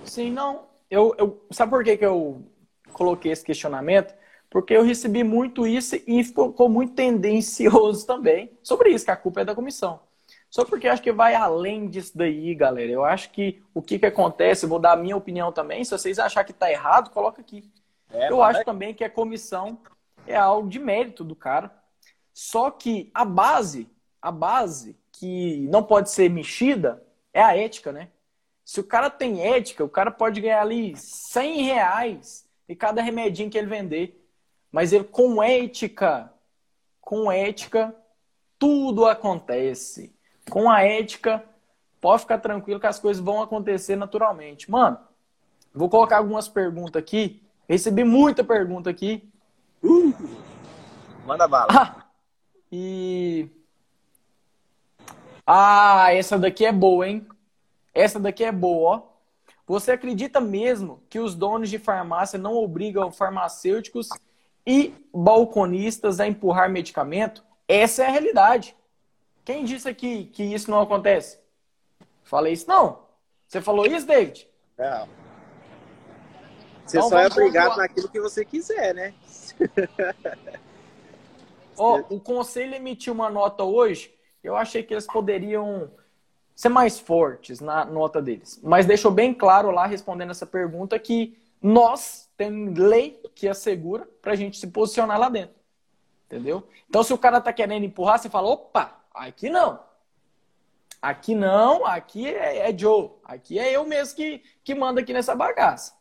Sim, não. Eu, eu, sabe por que, que eu coloquei esse questionamento? Porque eu recebi muito isso e ficou muito tendencioso também sobre isso, que a culpa é da comissão. Só porque eu acho que vai além disso daí, galera. Eu acho que o que, que acontece, vou dar a minha opinião também. Se vocês acharem que está errado, coloca aqui. É, eu acho é... também que a comissão é algo de mérito do cara. Só que a base, a base que não pode ser mexida é a ética, né? Se o cara tem ética, o cara pode ganhar ali 100 reais e cada remedinho que ele vender. Mas ele com ética, com ética, tudo acontece. Com a ética, pode ficar tranquilo que as coisas vão acontecer naturalmente. Mano, vou colocar algumas perguntas aqui. Recebi muita pergunta aqui. Uh, manda bala. Ah, e. Ah, essa daqui é boa, hein? Essa daqui é boa, ó. Você acredita mesmo que os donos de farmácia não obrigam farmacêuticos e balconistas a empurrar medicamento? Essa é a realidade. Quem disse aqui que isso não acontece? Falei isso não. Você falou isso, David? Não. Você então, só é obrigado naquilo que você quiser, né? Oh, o conselho emitiu uma nota hoje. Eu achei que eles poderiam ser mais fortes na nota deles. Mas deixou bem claro lá, respondendo essa pergunta, que nós temos lei que assegura para a gente se posicionar lá dentro. Entendeu? Então, se o cara tá querendo empurrar, você fala: opa, aqui não. Aqui não, aqui é, é Joe. Aqui é eu mesmo que, que manda aqui nessa bagaça.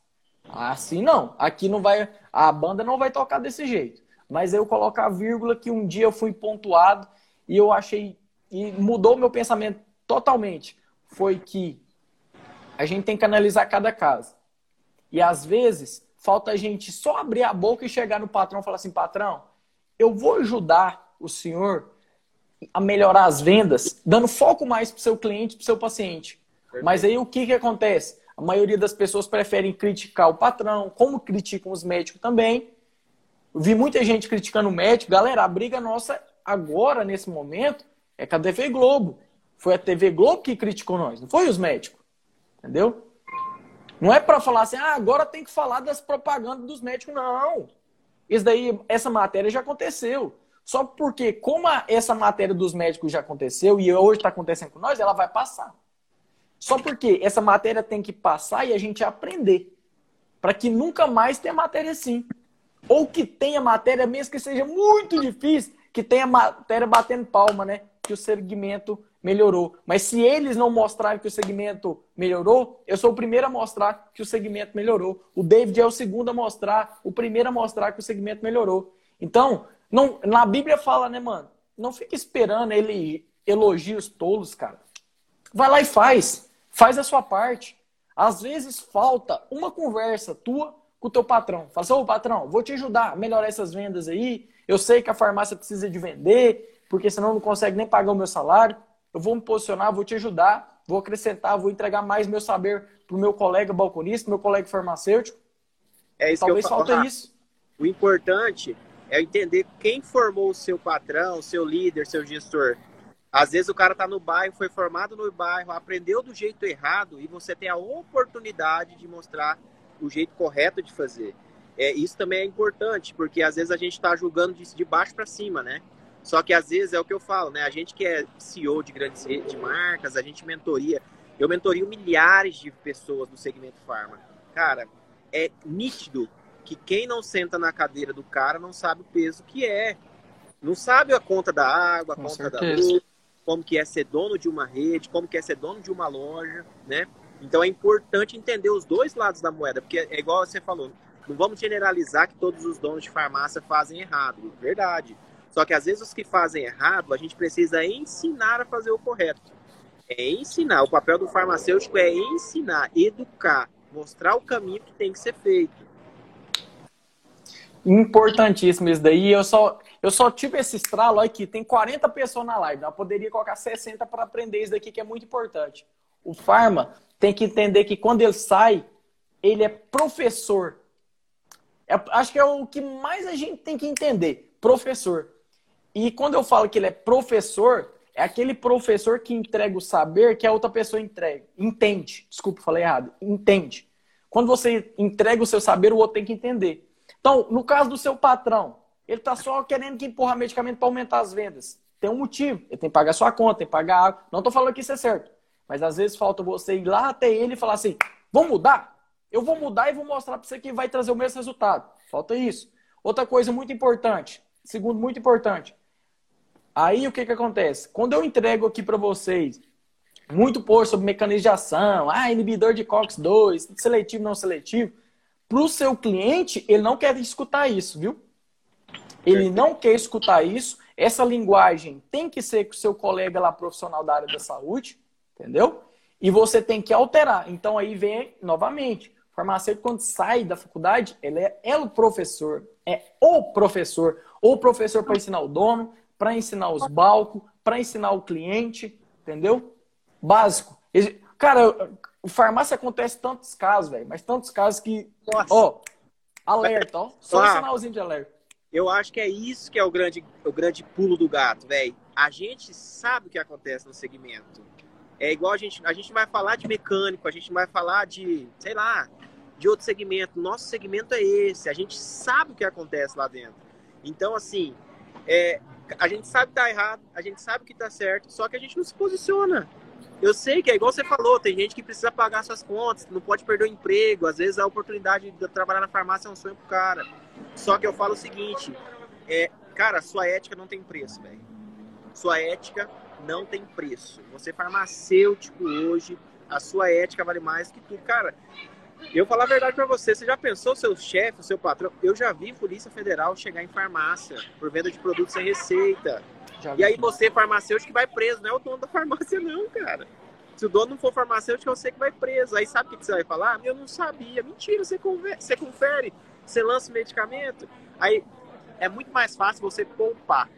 Assim não. Aqui não vai. A banda não vai tocar desse jeito. Mas eu coloco a vírgula que um dia eu fui pontuado e eu achei. E mudou meu pensamento totalmente foi que a gente tem que analisar cada caso. E às vezes falta a gente só abrir a boca e chegar no patrão e falar assim: patrão, eu vou ajudar o senhor a melhorar as vendas, dando foco mais para o seu cliente, para o seu paciente. Perfeito. Mas aí o que, que acontece? A maioria das pessoas preferem criticar o patrão, como criticam os médicos também. Vi muita gente criticando o médico. Galera, a briga nossa agora, nesse momento, é com a TV Globo. Foi a TV Globo que criticou nós, não foi os médicos. Entendeu? Não é para falar assim, ah, agora tem que falar das propagandas dos médicos, não. Isso daí, essa matéria já aconteceu. Só porque, como a, essa matéria dos médicos já aconteceu e hoje está acontecendo com nós, ela vai passar. Só porque essa matéria tem que passar e a gente aprender. Para que nunca mais tenha matéria assim. Ou que tenha matéria, mesmo que seja muito difícil, que tenha matéria batendo palma, né? Que o segmento melhorou. Mas se eles não mostrarem que o segmento melhorou, eu sou o primeiro a mostrar que o segmento melhorou. O David é o segundo a mostrar, o primeiro a mostrar que o segmento melhorou. Então, não, na Bíblia fala, né, mano? Não fica esperando ele elogios tolos, cara. Vai lá e faz. Faz a sua parte. Às vezes falta uma conversa tua com o teu patrão. Fala assim, ô patrão, vou te ajudar a melhorar essas vendas aí. Eu sei que a farmácia precisa de vender, porque senão não consegue nem pagar o meu salário eu vou me posicionar, vou te ajudar, vou acrescentar, vou entregar mais meu saber para o meu colega balconista, meu colega farmacêutico. É isso Talvez que eu falta ah, isso. O importante é entender quem formou o seu patrão, o seu líder, seu gestor. Às vezes o cara está no bairro, foi formado no bairro, aprendeu do jeito errado e você tem a oportunidade de mostrar o jeito correto de fazer. É, isso também é importante, porque às vezes a gente está julgando de, de baixo para cima, né? Só que às vezes é o que eu falo, né? A gente que é CEO de grandes de marcas, a gente mentoria. Eu mentorio milhares de pessoas do segmento farma. Cara, é nítido que quem não senta na cadeira do cara não sabe o peso que é. Não sabe a conta da água, a Com conta certeza. da luz, como que é ser dono de uma rede, como que é ser dono de uma loja, né? Então é importante entender os dois lados da moeda, porque é igual você falou, não vamos generalizar que todos os donos de farmácia fazem errado. Verdade. Só que às vezes os que fazem errado, a gente precisa ensinar a fazer o correto. É ensinar. O papel do farmacêutico é ensinar, educar, mostrar o caminho que tem que ser feito. Importantíssimo isso daí. Eu só, eu só tive esse estralo aqui. Tem 40 pessoas na live. Eu poderia colocar 60 para aprender isso daqui, que é muito importante. O farma tem que entender que quando ele sai, ele é professor. É, acho que é o que mais a gente tem que entender. Professor. E quando eu falo que ele é professor, é aquele professor que entrega o saber que a outra pessoa entrega. Entende. Desculpa, falei errado. Entende. Quando você entrega o seu saber, o outro tem que entender. Então, no caso do seu patrão, ele está só querendo que empurrar medicamento para aumentar as vendas. Tem um motivo. Ele tem que pagar sua conta, tem que pagar água. Não estou falando que isso é certo. Mas às vezes falta você ir lá até ele e falar assim: vamos mudar? Eu vou mudar e vou mostrar para você que vai trazer o mesmo resultado. Falta isso. Outra coisa muito importante, segundo muito importante, Aí o que, que acontece? Quando eu entrego aqui para vocês muito post sobre mecanização, ah, inibidor de COX-2, seletivo, não seletivo, para o seu cliente, ele não quer escutar isso, viu? Ele não quer escutar isso. Essa linguagem tem que ser com o seu colega lá profissional da área da saúde, entendeu? E você tem que alterar. Então aí vem novamente. O farmacêutico, quando sai da faculdade, ele é, é o professor, é o professor, ou professor para ensinar o dono, para ensinar os balcos, para ensinar o cliente, entendeu? Básico. Cara, farmácia acontece tantos casos, velho, mas tantos casos que, Nossa. ó, alerta, ó, só um sinalzinho de alerta. Eu acho que é isso que é o grande, o grande pulo do gato, velho. A gente sabe o que acontece no segmento. É igual a gente, a gente vai falar de mecânico, a gente vai falar de, sei lá, de outro segmento. Nosso segmento é esse. A gente sabe o que acontece lá dentro. Então, assim, é, a gente sabe que tá errado, a gente sabe que tá certo, só que a gente não se posiciona. Eu sei que é igual você falou, tem gente que precisa pagar suas contas, não pode perder o emprego, às vezes a oportunidade de trabalhar na farmácia é um sonho pro cara. Só que eu falo o seguinte, é, cara, sua ética não tem preço, velho. Sua ética não tem preço. Você farmacêutico hoje, a sua ética vale mais que tudo. Cara, eu falar a verdade para você, você já pensou seu chefe, seu patrão? Eu já vi Polícia Federal chegar em farmácia por venda de produtos sem receita. E aí você, farmacêutico, que vai preso, não é o dono da farmácia não, cara. Se o dono não for farmacêutico, eu sei que vai preso. Aí sabe o que você vai falar? Eu não sabia. Mentira, você, você confere, você lança o medicamento. Aí é muito mais fácil você poupar.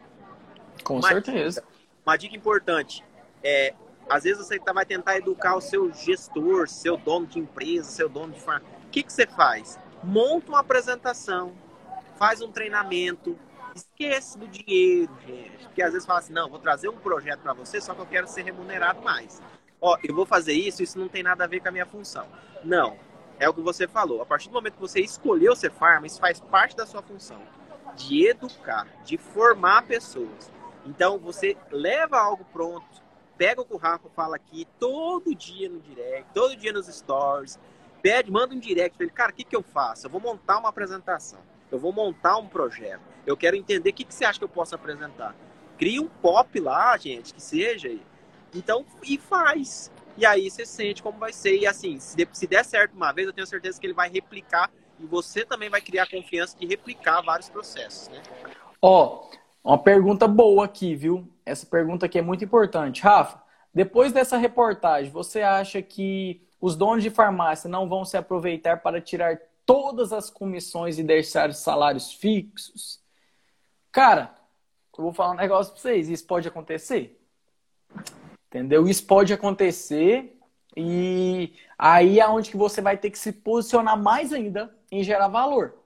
Com uma certeza. Uma dica importante é às vezes você tá, vai tentar educar o seu gestor, seu dono de empresa, seu dono de farmácia. O que, que você faz? Monta uma apresentação, faz um treinamento, esquece do dinheiro, gente. Porque às vezes fala assim, não, vou trazer um projeto para você, só que eu quero ser remunerado mais. Ó, eu vou fazer isso, isso não tem nada a ver com a minha função. Não, é o que você falou. A partir do momento que você escolheu ser farma, isso faz parte da sua função. De educar, de formar pessoas. Então, você leva algo pronto, pega o que o Rafa fala aqui todo dia no direct, todo dia nos stories, pede, manda um direct para ele, cara, o que, que eu faço? Eu vou montar uma apresentação, eu vou montar um projeto, eu quero entender o que, que você acha que eu posso apresentar. Cria um pop lá, gente, que seja. Então, e faz. E aí você sente como vai ser. E assim, se, der certo uma vez, eu tenho certeza que ele vai replicar e você também vai criar confiança de replicar vários processos, né? Ó, oh, uma pergunta boa aqui, viu? Essa pergunta aqui é muito importante. Rafa, depois dessa reportagem, você acha que os donos de farmácia não vão se aproveitar para tirar todas as comissões e deixar salários fixos? Cara, eu vou falar um negócio para vocês. Isso pode acontecer. Entendeu? Isso pode acontecer e aí é onde que você vai ter que se posicionar mais ainda em gerar valor.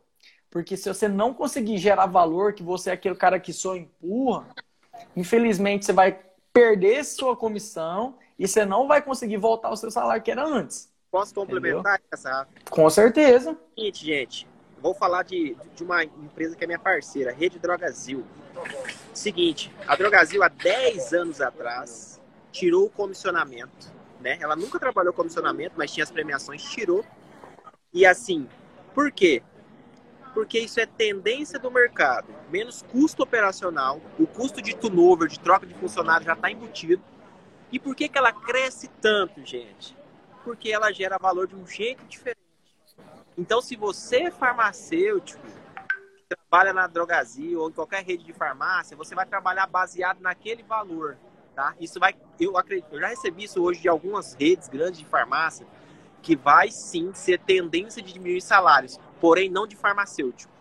Porque se você não conseguir gerar valor, que você é aquele cara que só empurra, infelizmente você vai perder sua comissão e você não vai conseguir voltar ao seu salário que era antes. Posso complementar Entendeu? essa? Com certeza. Seguinte, gente, vou falar de, de uma empresa que é minha parceira, Rede Drogazil. Seguinte, a Drogazil há 10 anos atrás tirou o comissionamento, né? Ela nunca trabalhou comissionamento, mas tinha as premiações, tirou. E assim, por quê? Porque isso é tendência do mercado. Menos custo operacional, o custo de turnover, de troca de funcionário já está embutido. E por que, que ela cresce tanto, gente? Porque ela gera valor de um jeito diferente. Então, se você é farmacêutico, trabalha na Drogazil ou em qualquer rede de farmácia, você vai trabalhar baseado naquele valor, tá? Isso vai, eu acredito, eu já recebi isso hoje de algumas redes grandes de farmácia, que vai sim ser tendência de diminuir salários porém não de farmacêutico,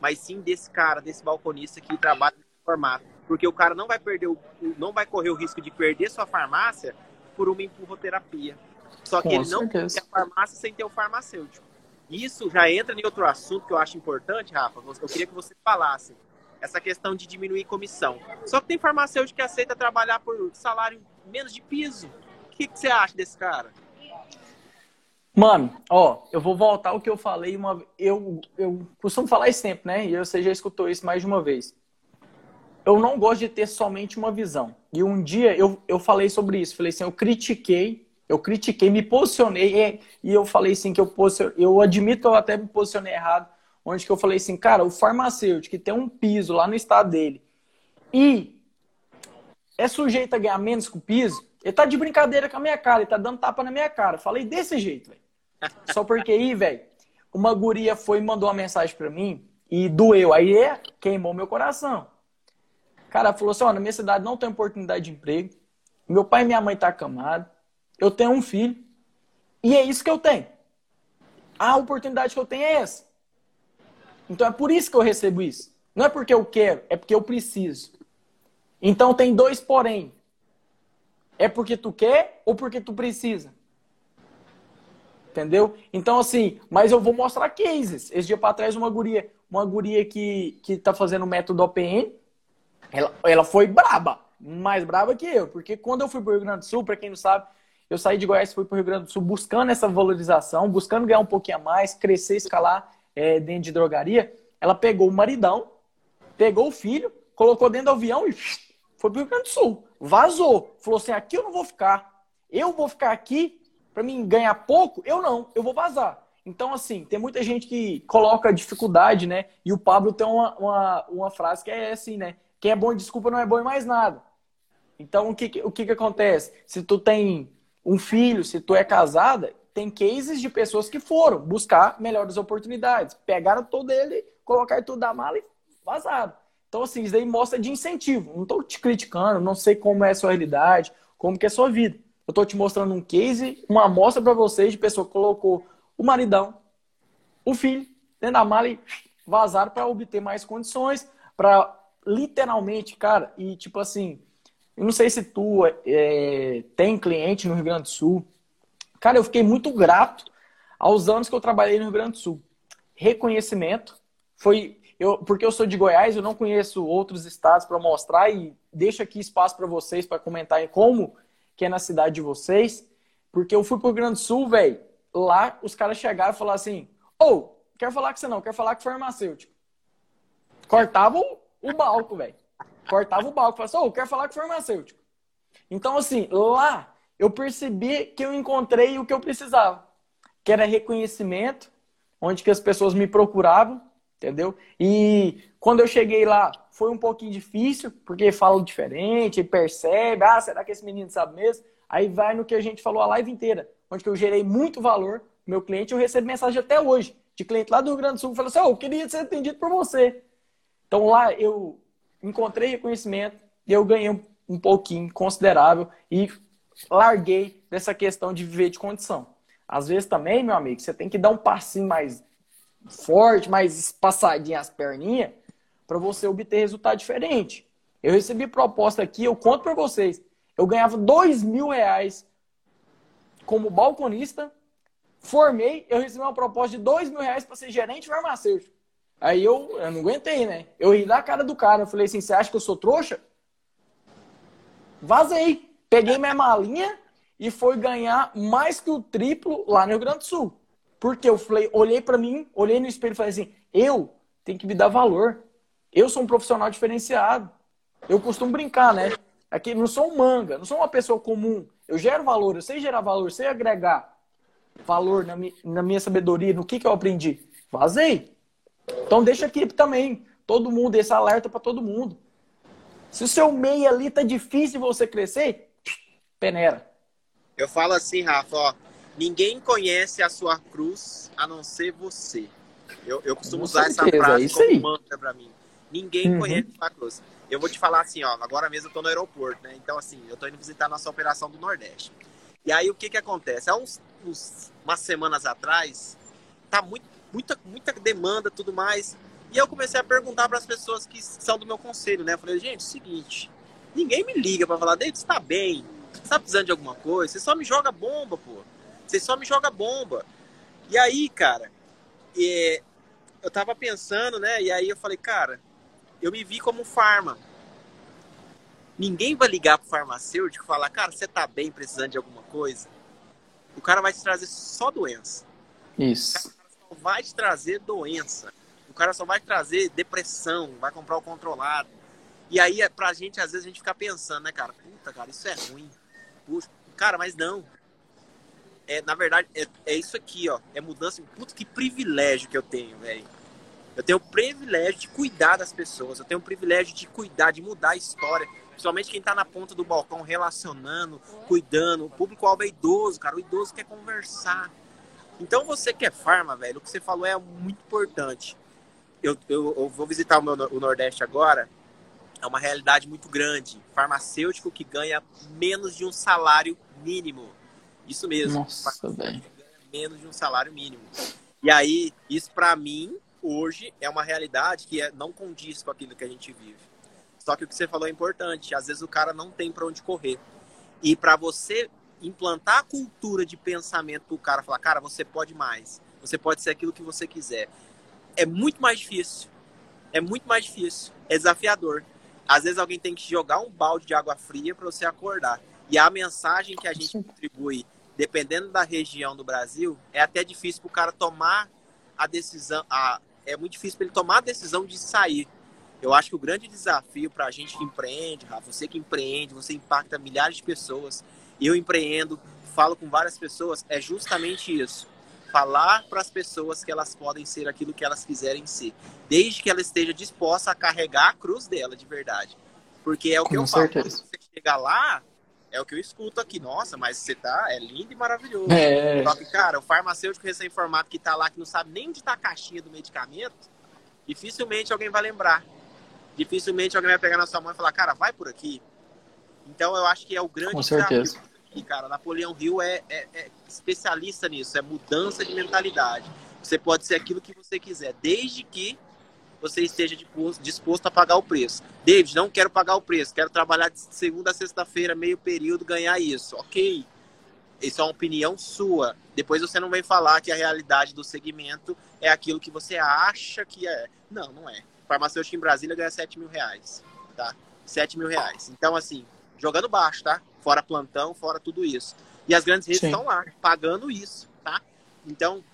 mas sim desse cara, desse balconista que trabalha no formato. Porque o cara não vai perder, o, não vai correr o risco de perder sua farmácia por uma empurroterapia. Só que Com ele certeza. não tem a farmácia sem ter o farmacêutico. Isso já entra em outro assunto que eu acho importante, Rafa. Eu queria que você falasse. Essa questão de diminuir comissão. Só que tem farmacêutico que aceita trabalhar por salário menos de piso. O que, que você acha desse cara? Mano, ó, eu vou voltar ao que eu falei uma eu eu costumo falar isso sempre, né? E você já escutou isso mais de uma vez. Eu não gosto de ter somente uma visão. E um dia eu, eu falei sobre isso, falei assim, eu critiquei, eu critiquei, me posicionei e, eu falei assim que eu eu admito que eu até me posicionei errado, onde que eu falei assim, cara, o farmacêutico que tem um piso lá no estado dele e é sujeito a ganhar menos que o piso, ele tá de brincadeira com a minha cara, ele tá dando tapa na minha cara. Falei desse jeito, velho. Só porque aí, velho, uma guria foi e mandou uma mensagem pra mim e doeu. Aí é, queimou meu coração. Cara, falou assim: ó, na minha cidade não tem oportunidade de emprego. Meu pai e minha mãe tá acamados. Eu tenho um filho. E é isso que eu tenho. A oportunidade que eu tenho é essa. Então é por isso que eu recebo isso. Não é porque eu quero, é porque eu preciso. Então tem dois porém. É porque tu quer ou porque tu precisa? Entendeu? Então, assim, mas eu vou mostrar cases. Esse dia para trás, uma guria, uma guria que, que tá fazendo o método OPN, ela, ela foi braba, mais braba que eu, porque quando eu fui pro Rio Grande do Sul, para quem não sabe, eu saí de Goiás e fui pro Rio Grande do Sul buscando essa valorização, buscando ganhar um pouquinho a mais, crescer, escalar é, dentro de drogaria. Ela pegou o maridão, pegou o filho, colocou dentro do avião e foi pro Rio Grande do Sul. Vazou. Falou assim: aqui eu não vou ficar. Eu vou ficar aqui para mim ganhar pouco, eu não, eu vou vazar. Então, assim, tem muita gente que coloca dificuldade, né? E o Pablo tem uma, uma, uma frase que é assim, né? Quem é bom em desculpa não é bom em mais nada. Então, o que, o que, que acontece? Se tu tem um filho, se tu é casada, tem cases de pessoas que foram buscar melhores oportunidades. Pegaram todo ele, colocaram tudo da mala e vazaram. Então, assim, isso daí mostra de incentivo. Não estou te criticando, não sei como é a sua realidade, como que é a sua vida. Eu estou te mostrando um case, uma amostra para vocês de pessoa que colocou o maridão, o filho, dentro da mala e vazaram para obter mais condições, para literalmente, cara, e tipo assim, eu não sei se tu é, tem cliente no Rio Grande do Sul. Cara, eu fiquei muito grato aos anos que eu trabalhei no Rio Grande do Sul. Reconhecimento foi eu, porque eu sou de Goiás, eu não conheço outros estados para mostrar e deixo aqui espaço para vocês para comentarem como que é na cidade de vocês. Porque eu fui pro Rio Grande Sul, velho. Lá os caras chegaram e falaram assim: Ô, oh, quero falar com você não, quero falar com farmacêutico. Cortavam o balco, velho. Cortava o balco. Falava assim: oh, quero falar com farmacêutico. Então, assim, lá eu percebi que eu encontrei o que eu precisava, que era reconhecimento, onde que as pessoas me procuravam, entendeu? E quando eu cheguei lá, foi um pouquinho difícil, porque fala diferente, percebe, ah, será que esse menino sabe mesmo? Aí vai no que a gente falou a live inteira, onde eu gerei muito valor meu cliente, eu recebo mensagem até hoje de cliente lá do Rio Grande do Sul, falou assim, oh, eu queria ser atendido por você. Então lá eu encontrei reconhecimento e eu ganhei um pouquinho considerável e larguei dessa questão de viver de condição. Às vezes também, meu amigo, você tem que dar um passinho mais forte, mais espaçadinho as perninhas, para você obter resultado diferente. Eu recebi proposta aqui, eu conto para vocês. Eu ganhava dois mil reais como balconista, formei, eu recebi uma proposta de dois mil reais para ser gerente farmacêutico. Aí eu, eu não aguentei, né? Eu ri da cara do cara. Eu falei assim: você acha que eu sou trouxa? Vazei. Peguei minha malinha e foi ganhar mais que o triplo lá no Rio Grande do Sul. Porque eu falei, olhei para mim, olhei no espelho e falei assim: eu tenho que me dar valor. Eu sou um profissional diferenciado. Eu costumo brincar, né? Aqui não sou um manga, não sou uma pessoa comum. Eu gero valor, eu sei gerar valor, sei agregar valor na, mi na minha sabedoria, no que, que eu aprendi. Vazei. Então deixa aqui também, todo mundo, esse alerta para todo mundo. Se o seu meio ali tá difícil você crescer, peneira. Eu falo assim, Rafa, ó, ninguém conhece a sua cruz a não ser você. Eu, eu costumo Com usar certeza, essa frase é como mantra para mim. Ninguém uhum. conhece a Cruz. Eu vou te falar assim, ó, agora mesmo eu tô no aeroporto, né? Então, assim, eu tô indo visitar a nossa operação do Nordeste. E aí, o que que acontece? Há uns, uns umas semanas atrás, tá muito, muita, muita demanda tudo mais. E eu comecei a perguntar para as pessoas que são do meu conselho, né? Eu falei, gente, é o seguinte, ninguém me liga para falar, David, está bem? Você tá precisando de alguma coisa? Você só me joga bomba, pô. Você só me joga bomba. E aí, cara, é, eu tava pensando, né? E aí eu falei, cara, eu me vi como farma. Ninguém vai ligar pro farmacêutico e falar, cara, você tá bem precisando de alguma coisa? O cara vai te trazer só doença. Isso. O cara só vai te trazer doença. O cara só vai trazer depressão, vai comprar o controlado. E aí, pra gente, às vezes, a gente fica pensando, né, cara? Puta, cara, isso é ruim. Puxa, cara, mas não. É, na verdade, é, é isso aqui, ó. É mudança. Puta, que privilégio que eu tenho, velho eu tenho o privilégio de cuidar das pessoas, eu tenho o privilégio de cuidar, de mudar a história. Principalmente quem está na ponta do balcão, relacionando, cuidando. O público-alvo é idoso, cara. O idoso quer conversar. Então você que é farma, velho, o que você falou é muito importante. Eu, eu, eu vou visitar o, meu, o Nordeste agora. É uma realidade muito grande. Farmacêutico que ganha menos de um salário mínimo. Isso mesmo. Nossa, velho. Menos de um salário mínimo. E aí, isso para mim hoje é uma realidade que é, não condiz com aquilo que a gente vive. Só que o que você falou é importante. Às vezes o cara não tem para onde correr. E para você implantar a cultura de pensamento pro cara, falar, cara, você pode mais, você pode ser aquilo que você quiser, é muito mais difícil. É muito mais difícil. É desafiador. Às vezes alguém tem que jogar um balde de água fria para você acordar. E a mensagem que a gente contribui, dependendo da região do Brasil, é até difícil para o cara tomar a decisão. A, é muito difícil para ele tomar a decisão de sair. Eu acho que o grande desafio para a gente que empreende, Rafa, você que empreende, você impacta milhares de pessoas. Eu empreendo, falo com várias pessoas, é justamente isso falar para as pessoas que elas podem ser aquilo que elas quiserem ser, desde que ela esteja disposta a carregar a cruz dela de verdade. Porque é o que Com eu certeza. falo. Quando você chegar lá, é o que eu escuto aqui. Nossa, mas você tá, é lindo e maravilhoso. É. Só que, cara, o farmacêutico recém-formado que tá lá, que não sabe nem onde tá a caixinha do medicamento, dificilmente alguém vai lembrar. Dificilmente alguém vai pegar na sua mão e falar, cara, vai por aqui. Então eu acho que é o grande Com certeza. e, cara, Napoleão Hill é, é, é, especialista nisso, é mudança de mentalidade. Você pode ser aquilo que você quiser, desde que você esteja disposto a pagar o preço. David, não quero pagar o preço, quero trabalhar de segunda a sexta-feira, meio período, ganhar isso. Ok, isso é uma opinião sua. Depois você não vem falar que a realidade do segmento é aquilo que você acha que é. Não, não é. Farmacêutico em Brasília ganha 7 mil reais, tá? 7 mil reais. Então, assim, jogando baixo, tá? Fora plantão, fora tudo isso. E as grandes redes Sim. estão lá, pagando isso, tá? Então,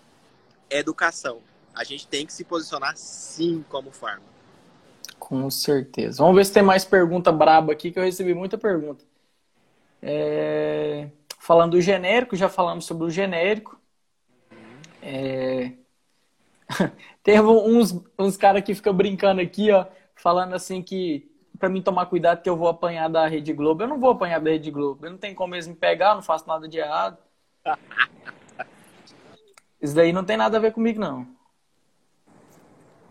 educação. A gente tem que se posicionar sim como farma. Com certeza. Vamos ver se tem mais pergunta braba aqui, que eu recebi muita pergunta. É... Falando do genérico, já falamos sobre o genérico. É... Teve uns, uns caras que ficam brincando aqui, ó, falando assim que para mim tomar cuidado que eu vou apanhar da Rede Globo. Eu não vou apanhar da Rede Globo. Eu não tenho como eles me pegar, não faço nada de errado. Isso daí não tem nada a ver comigo, não.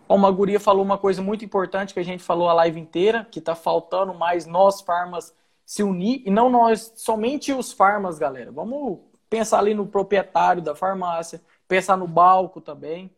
Uma guria falou uma coisa muito importante que a gente falou a live inteira, que tá faltando mais nós, farmas, se unir. E não nós, somente os farmas, galera. Vamos pensar ali no proprietário da farmácia, pensar no balco também.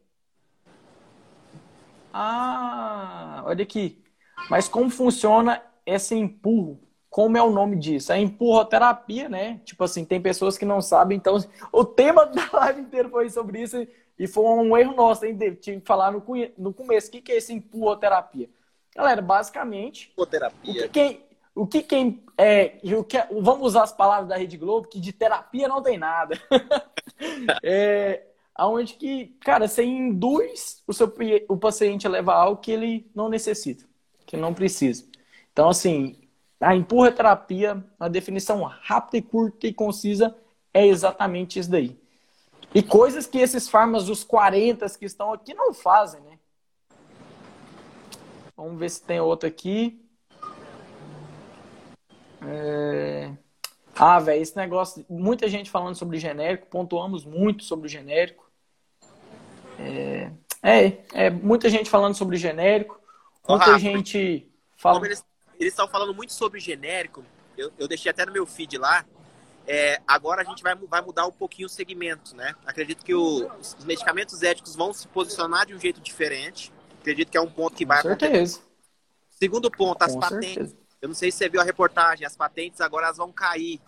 Ah, olha aqui. Mas como funciona esse empurro? Como é o nome disso? É empurroterapia, né? Tipo assim, tem pessoas que não sabem. Então, o tema da live inteira foi sobre isso e foi um erro nosso, hein, David? Tinha que falar no, no começo. O que, que é esse empurroterapia? Galera, basicamente, empurroterapia. o que quem, o que quem é, o que, vamos usar as palavras da Rede Globo, que de terapia não tem nada. é, aonde que, cara, você induz o seu o paciente a levar algo que ele não necessita que não precisa. Então, assim, a empurra terapia, a definição rápida e curta e concisa é exatamente isso daí. E coisas que esses farmas dos 40 que estão aqui não fazem, né? Vamos ver se tem outro aqui. É... Ah, velho, esse negócio. Muita gente falando sobre genérico, pontuamos muito sobre o genérico. É, é, é muita gente falando sobre genérico. Muita Rafa, gente fala. Eles, estão falando muito sobre genérico. Eu, eu deixei até no meu feed lá. É, agora a gente vai, vai mudar um pouquinho o segmento, né? Acredito que o, os medicamentos éticos vão se posicionar de um jeito diferente. Acredito que é um ponto que vai Com certeza. Segundo ponto, as Com patentes. Certeza. Eu não sei se você viu a reportagem, as patentes agora elas vão cair.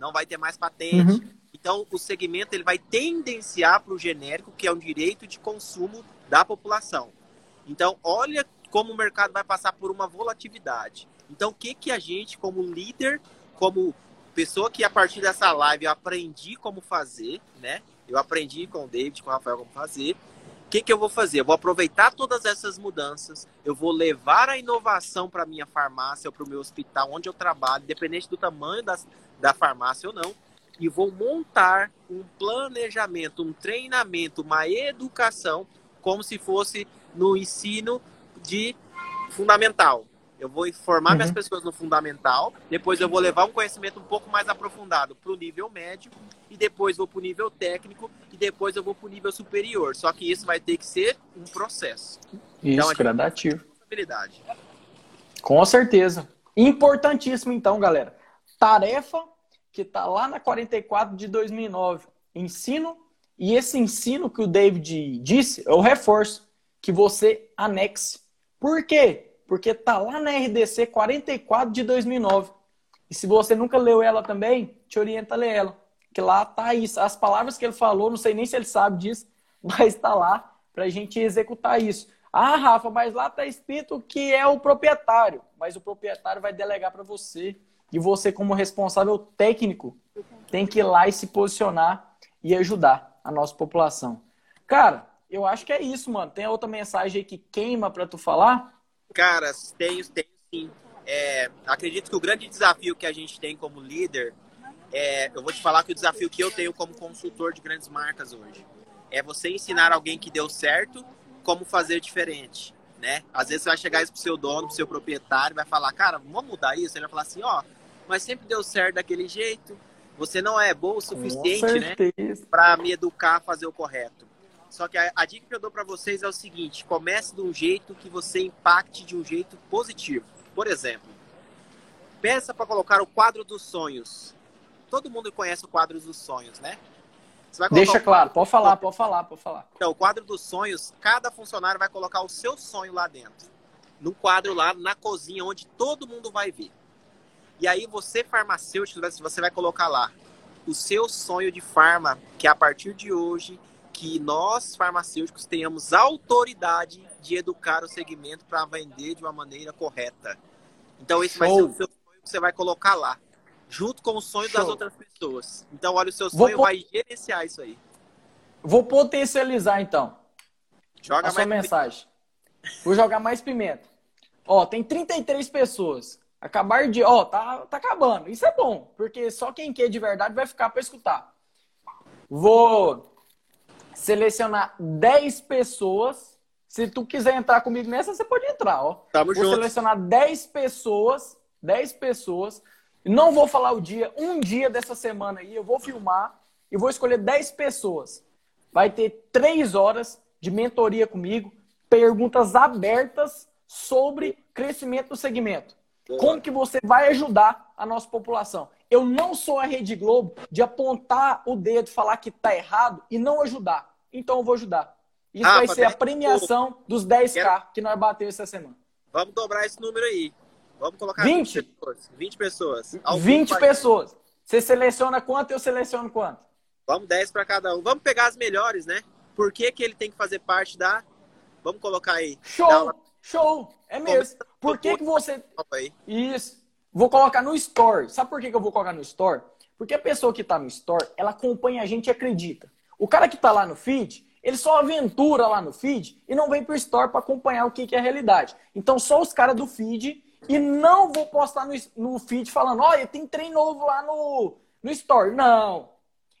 Não vai ter mais patente. Uhum. Então, o segmento ele vai tendenciar para o genérico, que é um direito de consumo da população. Então, olha como o mercado vai passar por uma volatilidade. Então, o que, que a gente, como líder, como pessoa que a partir dessa live eu aprendi como fazer, né? Eu aprendi com o David, com o Rafael como fazer. O que, que eu vou fazer? Eu vou aproveitar todas essas mudanças, eu vou levar a inovação para minha farmácia para o meu hospital, onde eu trabalho, independente do tamanho da, da farmácia ou não, e vou montar um planejamento, um treinamento, uma educação, como se fosse no ensino de fundamental. Eu vou formar uhum. minhas pessoas no fundamental, depois eu vou levar um conhecimento um pouco mais aprofundado para o nível médio, e depois vou para o nível técnico, e depois eu vou para o nível superior. Só que isso vai ter que ser um processo. Isso, então, gradativo. Com certeza. Importantíssimo, então, galera. Tarefa que está lá na 44 de 2009. Ensino. E esse ensino que o David disse é o reforço que você anexe por quê? Porque tá lá na RDC 44 de 2009. E se você nunca leu ela também, te orienta a ler ela. Que lá tá isso. As palavras que ele falou, não sei nem se ele sabe disso, mas está lá para a gente executar isso. Ah, Rafa, mas lá está escrito que é o proprietário, mas o proprietário vai delegar para você. E você, como responsável técnico, tem que ir lá e se posicionar e ajudar a nossa população. Cara, eu acho que é isso, mano. Tem outra mensagem aí que queima para tu falar? Cara, tenho, tenho sim. É, acredito que o grande desafio que a gente tem como líder, é, eu vou te falar que o desafio que eu tenho como consultor de grandes marcas hoje é você ensinar alguém que deu certo como fazer diferente, né? Às vezes você vai chegar isso pro seu dono, pro seu proprietário, vai falar, cara, vamos mudar isso. Ele vai falar assim, ó, mas sempre deu certo daquele jeito. Você não é bom o suficiente, né? Para me educar a fazer o correto. Só que a, a dica que eu dou para vocês é o seguinte: comece de um jeito que você impacte de um jeito positivo. Por exemplo, peça para colocar o quadro dos sonhos. Todo mundo conhece o quadro dos sonhos, né? Deixa o... claro, pode falar, pode falar, pode falar. Então, o quadro dos sonhos, cada funcionário vai colocar o seu sonho lá dentro. No quadro lá na cozinha, onde todo mundo vai ver. E aí você, farmacêutico, você vai colocar lá o seu sonho de farma, que a partir de hoje, que nós, farmacêuticos, tenhamos autoridade de educar o segmento para vender de uma maneira correta. Então, esse Show. vai ser o seu sonho que você vai colocar lá junto com o sonho Show. das outras pessoas. Então, olha, o seu sonho Vou vai gerenciar isso aí. Vou potencializar, então. Joga a sua mensagem. Vou jogar mais pimenta. Ó, tem 33 pessoas. Acabar de. Ó, tá, tá acabando. Isso é bom, porque só quem quer de verdade vai ficar para escutar. Vou selecionar 10 pessoas. Se tu quiser entrar comigo nessa, você pode entrar, ó. Tamo Vou junto. selecionar 10 pessoas. 10 pessoas não vou falar o dia, um dia dessa semana aí, eu vou filmar e vou escolher 10 pessoas. Vai ter três horas de mentoria comigo, perguntas abertas sobre crescimento do segmento. Como que você vai ajudar a nossa população? Eu não sou a Rede Globo de apontar o dedo, falar que está errado e não ajudar. Então eu vou ajudar. Isso ah, vai ser a premiação dos 10K que nós batemos essa semana. Vamos dobrar esse número aí. Vamos colocar 20, 20 pessoas. 20 pessoas. 20 pessoas. Você seleciona quanto, eu seleciono quanto? Vamos 10 para cada um. Vamos pegar as melhores, né? Por que, que ele tem que fazer parte da. Vamos colocar aí. Show! Uma... Show! É mesmo. Por que, que você. Isso. Vou colocar no Store. Sabe por que, que eu vou colocar no Store? Porque a pessoa que está no Store, ela acompanha a gente e acredita. O cara que está lá no feed, ele só aventura lá no feed e não vem para o Store para acompanhar o que, que é a realidade. Então, só os caras do feed e não vou postar no, no feed falando, olha, tem trem novo lá no, no Store. Não.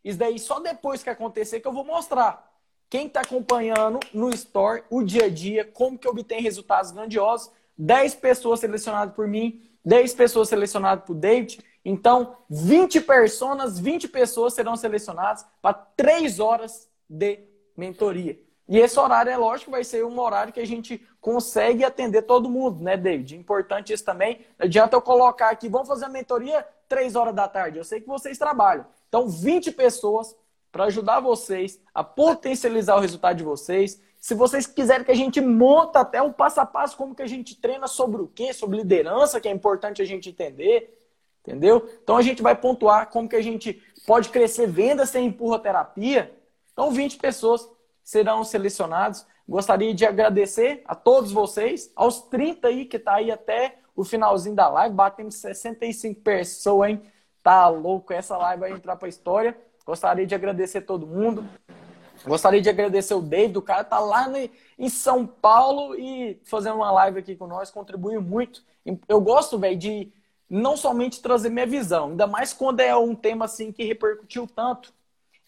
Isso daí só depois que acontecer que eu vou mostrar. Quem está acompanhando no Store o dia a dia, como que obtém resultados grandiosos. 10 pessoas selecionadas por mim, 10 pessoas selecionadas por David. Então, 20 pessoas, 20 pessoas serão selecionadas para 3 horas de mentoria. E esse horário, é lógico, vai ser um horário que a gente consegue atender todo mundo, né, David? Importante isso também. Não adianta eu colocar aqui, vamos fazer a mentoria três horas da tarde. Eu sei que vocês trabalham. Então, 20 pessoas para ajudar vocês a potencializar o resultado de vocês. Se vocês quiserem que a gente monta até um passo a passo como que a gente treina sobre o quê? Sobre liderança, que é importante a gente entender. Entendeu? Então a gente vai pontuar como que a gente pode crescer venda sem empurroterapia. Então 20 pessoas serão selecionados. Gostaria de agradecer a todos vocês, aos 30 aí que tá aí até o finalzinho da live, batemos 65 pessoas, hein? Tá louco, essa live vai entrar para a história. Gostaria de agradecer todo mundo. Gostaria de agradecer o David, o cara tá lá em São Paulo e fazendo uma live aqui com nós, contribuiu muito. Eu gosto, velho, de não somente trazer minha visão, ainda mais quando é um tema assim que repercutiu tanto.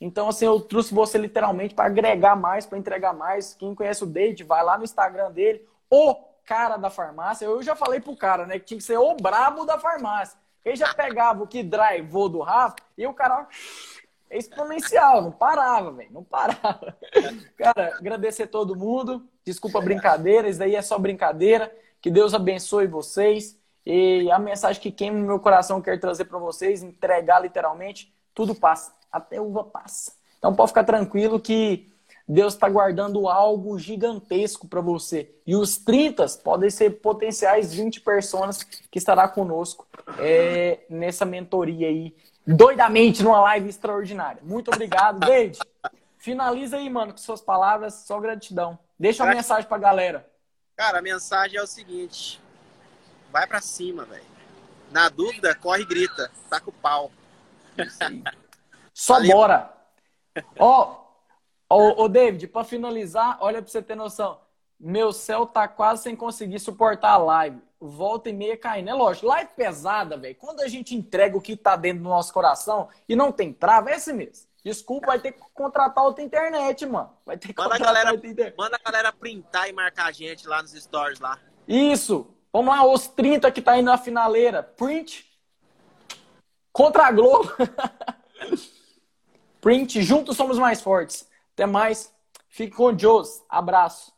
Então, assim, eu trouxe você literalmente para agregar mais, para entregar mais. Quem conhece o David, vai lá no Instagram dele, o cara da farmácia. Eu já falei pro cara, né, que tinha que ser o brabo da farmácia. Ele já pegava o que drivou do Rafa e o cara é exponencial, não parava, velho, não parava. Cara, agradecer todo mundo. Desculpa a brincadeira, isso daí é só brincadeira. Que Deus abençoe vocês. E a mensagem que queima no meu coração quero trazer para vocês, entregar literalmente, tudo passa até uva passa. Então pode ficar tranquilo que Deus está guardando algo gigantesco para você. E os 30 podem ser potenciais 20 pessoas que estará conosco é, nessa mentoria aí doidamente numa live extraordinária. Muito obrigado, David. Finaliza aí, mano, com suas palavras, só gratidão. Deixa uma mensagem pra galera. Cara, a mensagem é o seguinte: vai para cima, velho. Na dúvida, corre e grita. Taca o pau. Só Valeu. bora. Ó, ô, ô, David, para finalizar, olha para você ter noção. Meu céu tá quase sem conseguir suportar a live. Volta e meia caindo. É lógico, live pesada, velho. Quando a gente entrega o que tá dentro do nosso coração e não tem trava, é assim mesmo. Desculpa, vai ter que contratar outra internet, mano. Vai ter que manda contratar a galera, outra internet. Manda a galera printar e marcar a gente lá nos stories lá. Isso. Vamos lá, os 30 que tá indo na finaleira. Print. Contra a Globo. Print. Juntos somos mais fortes. Até mais. Fique com Deus. Abraço.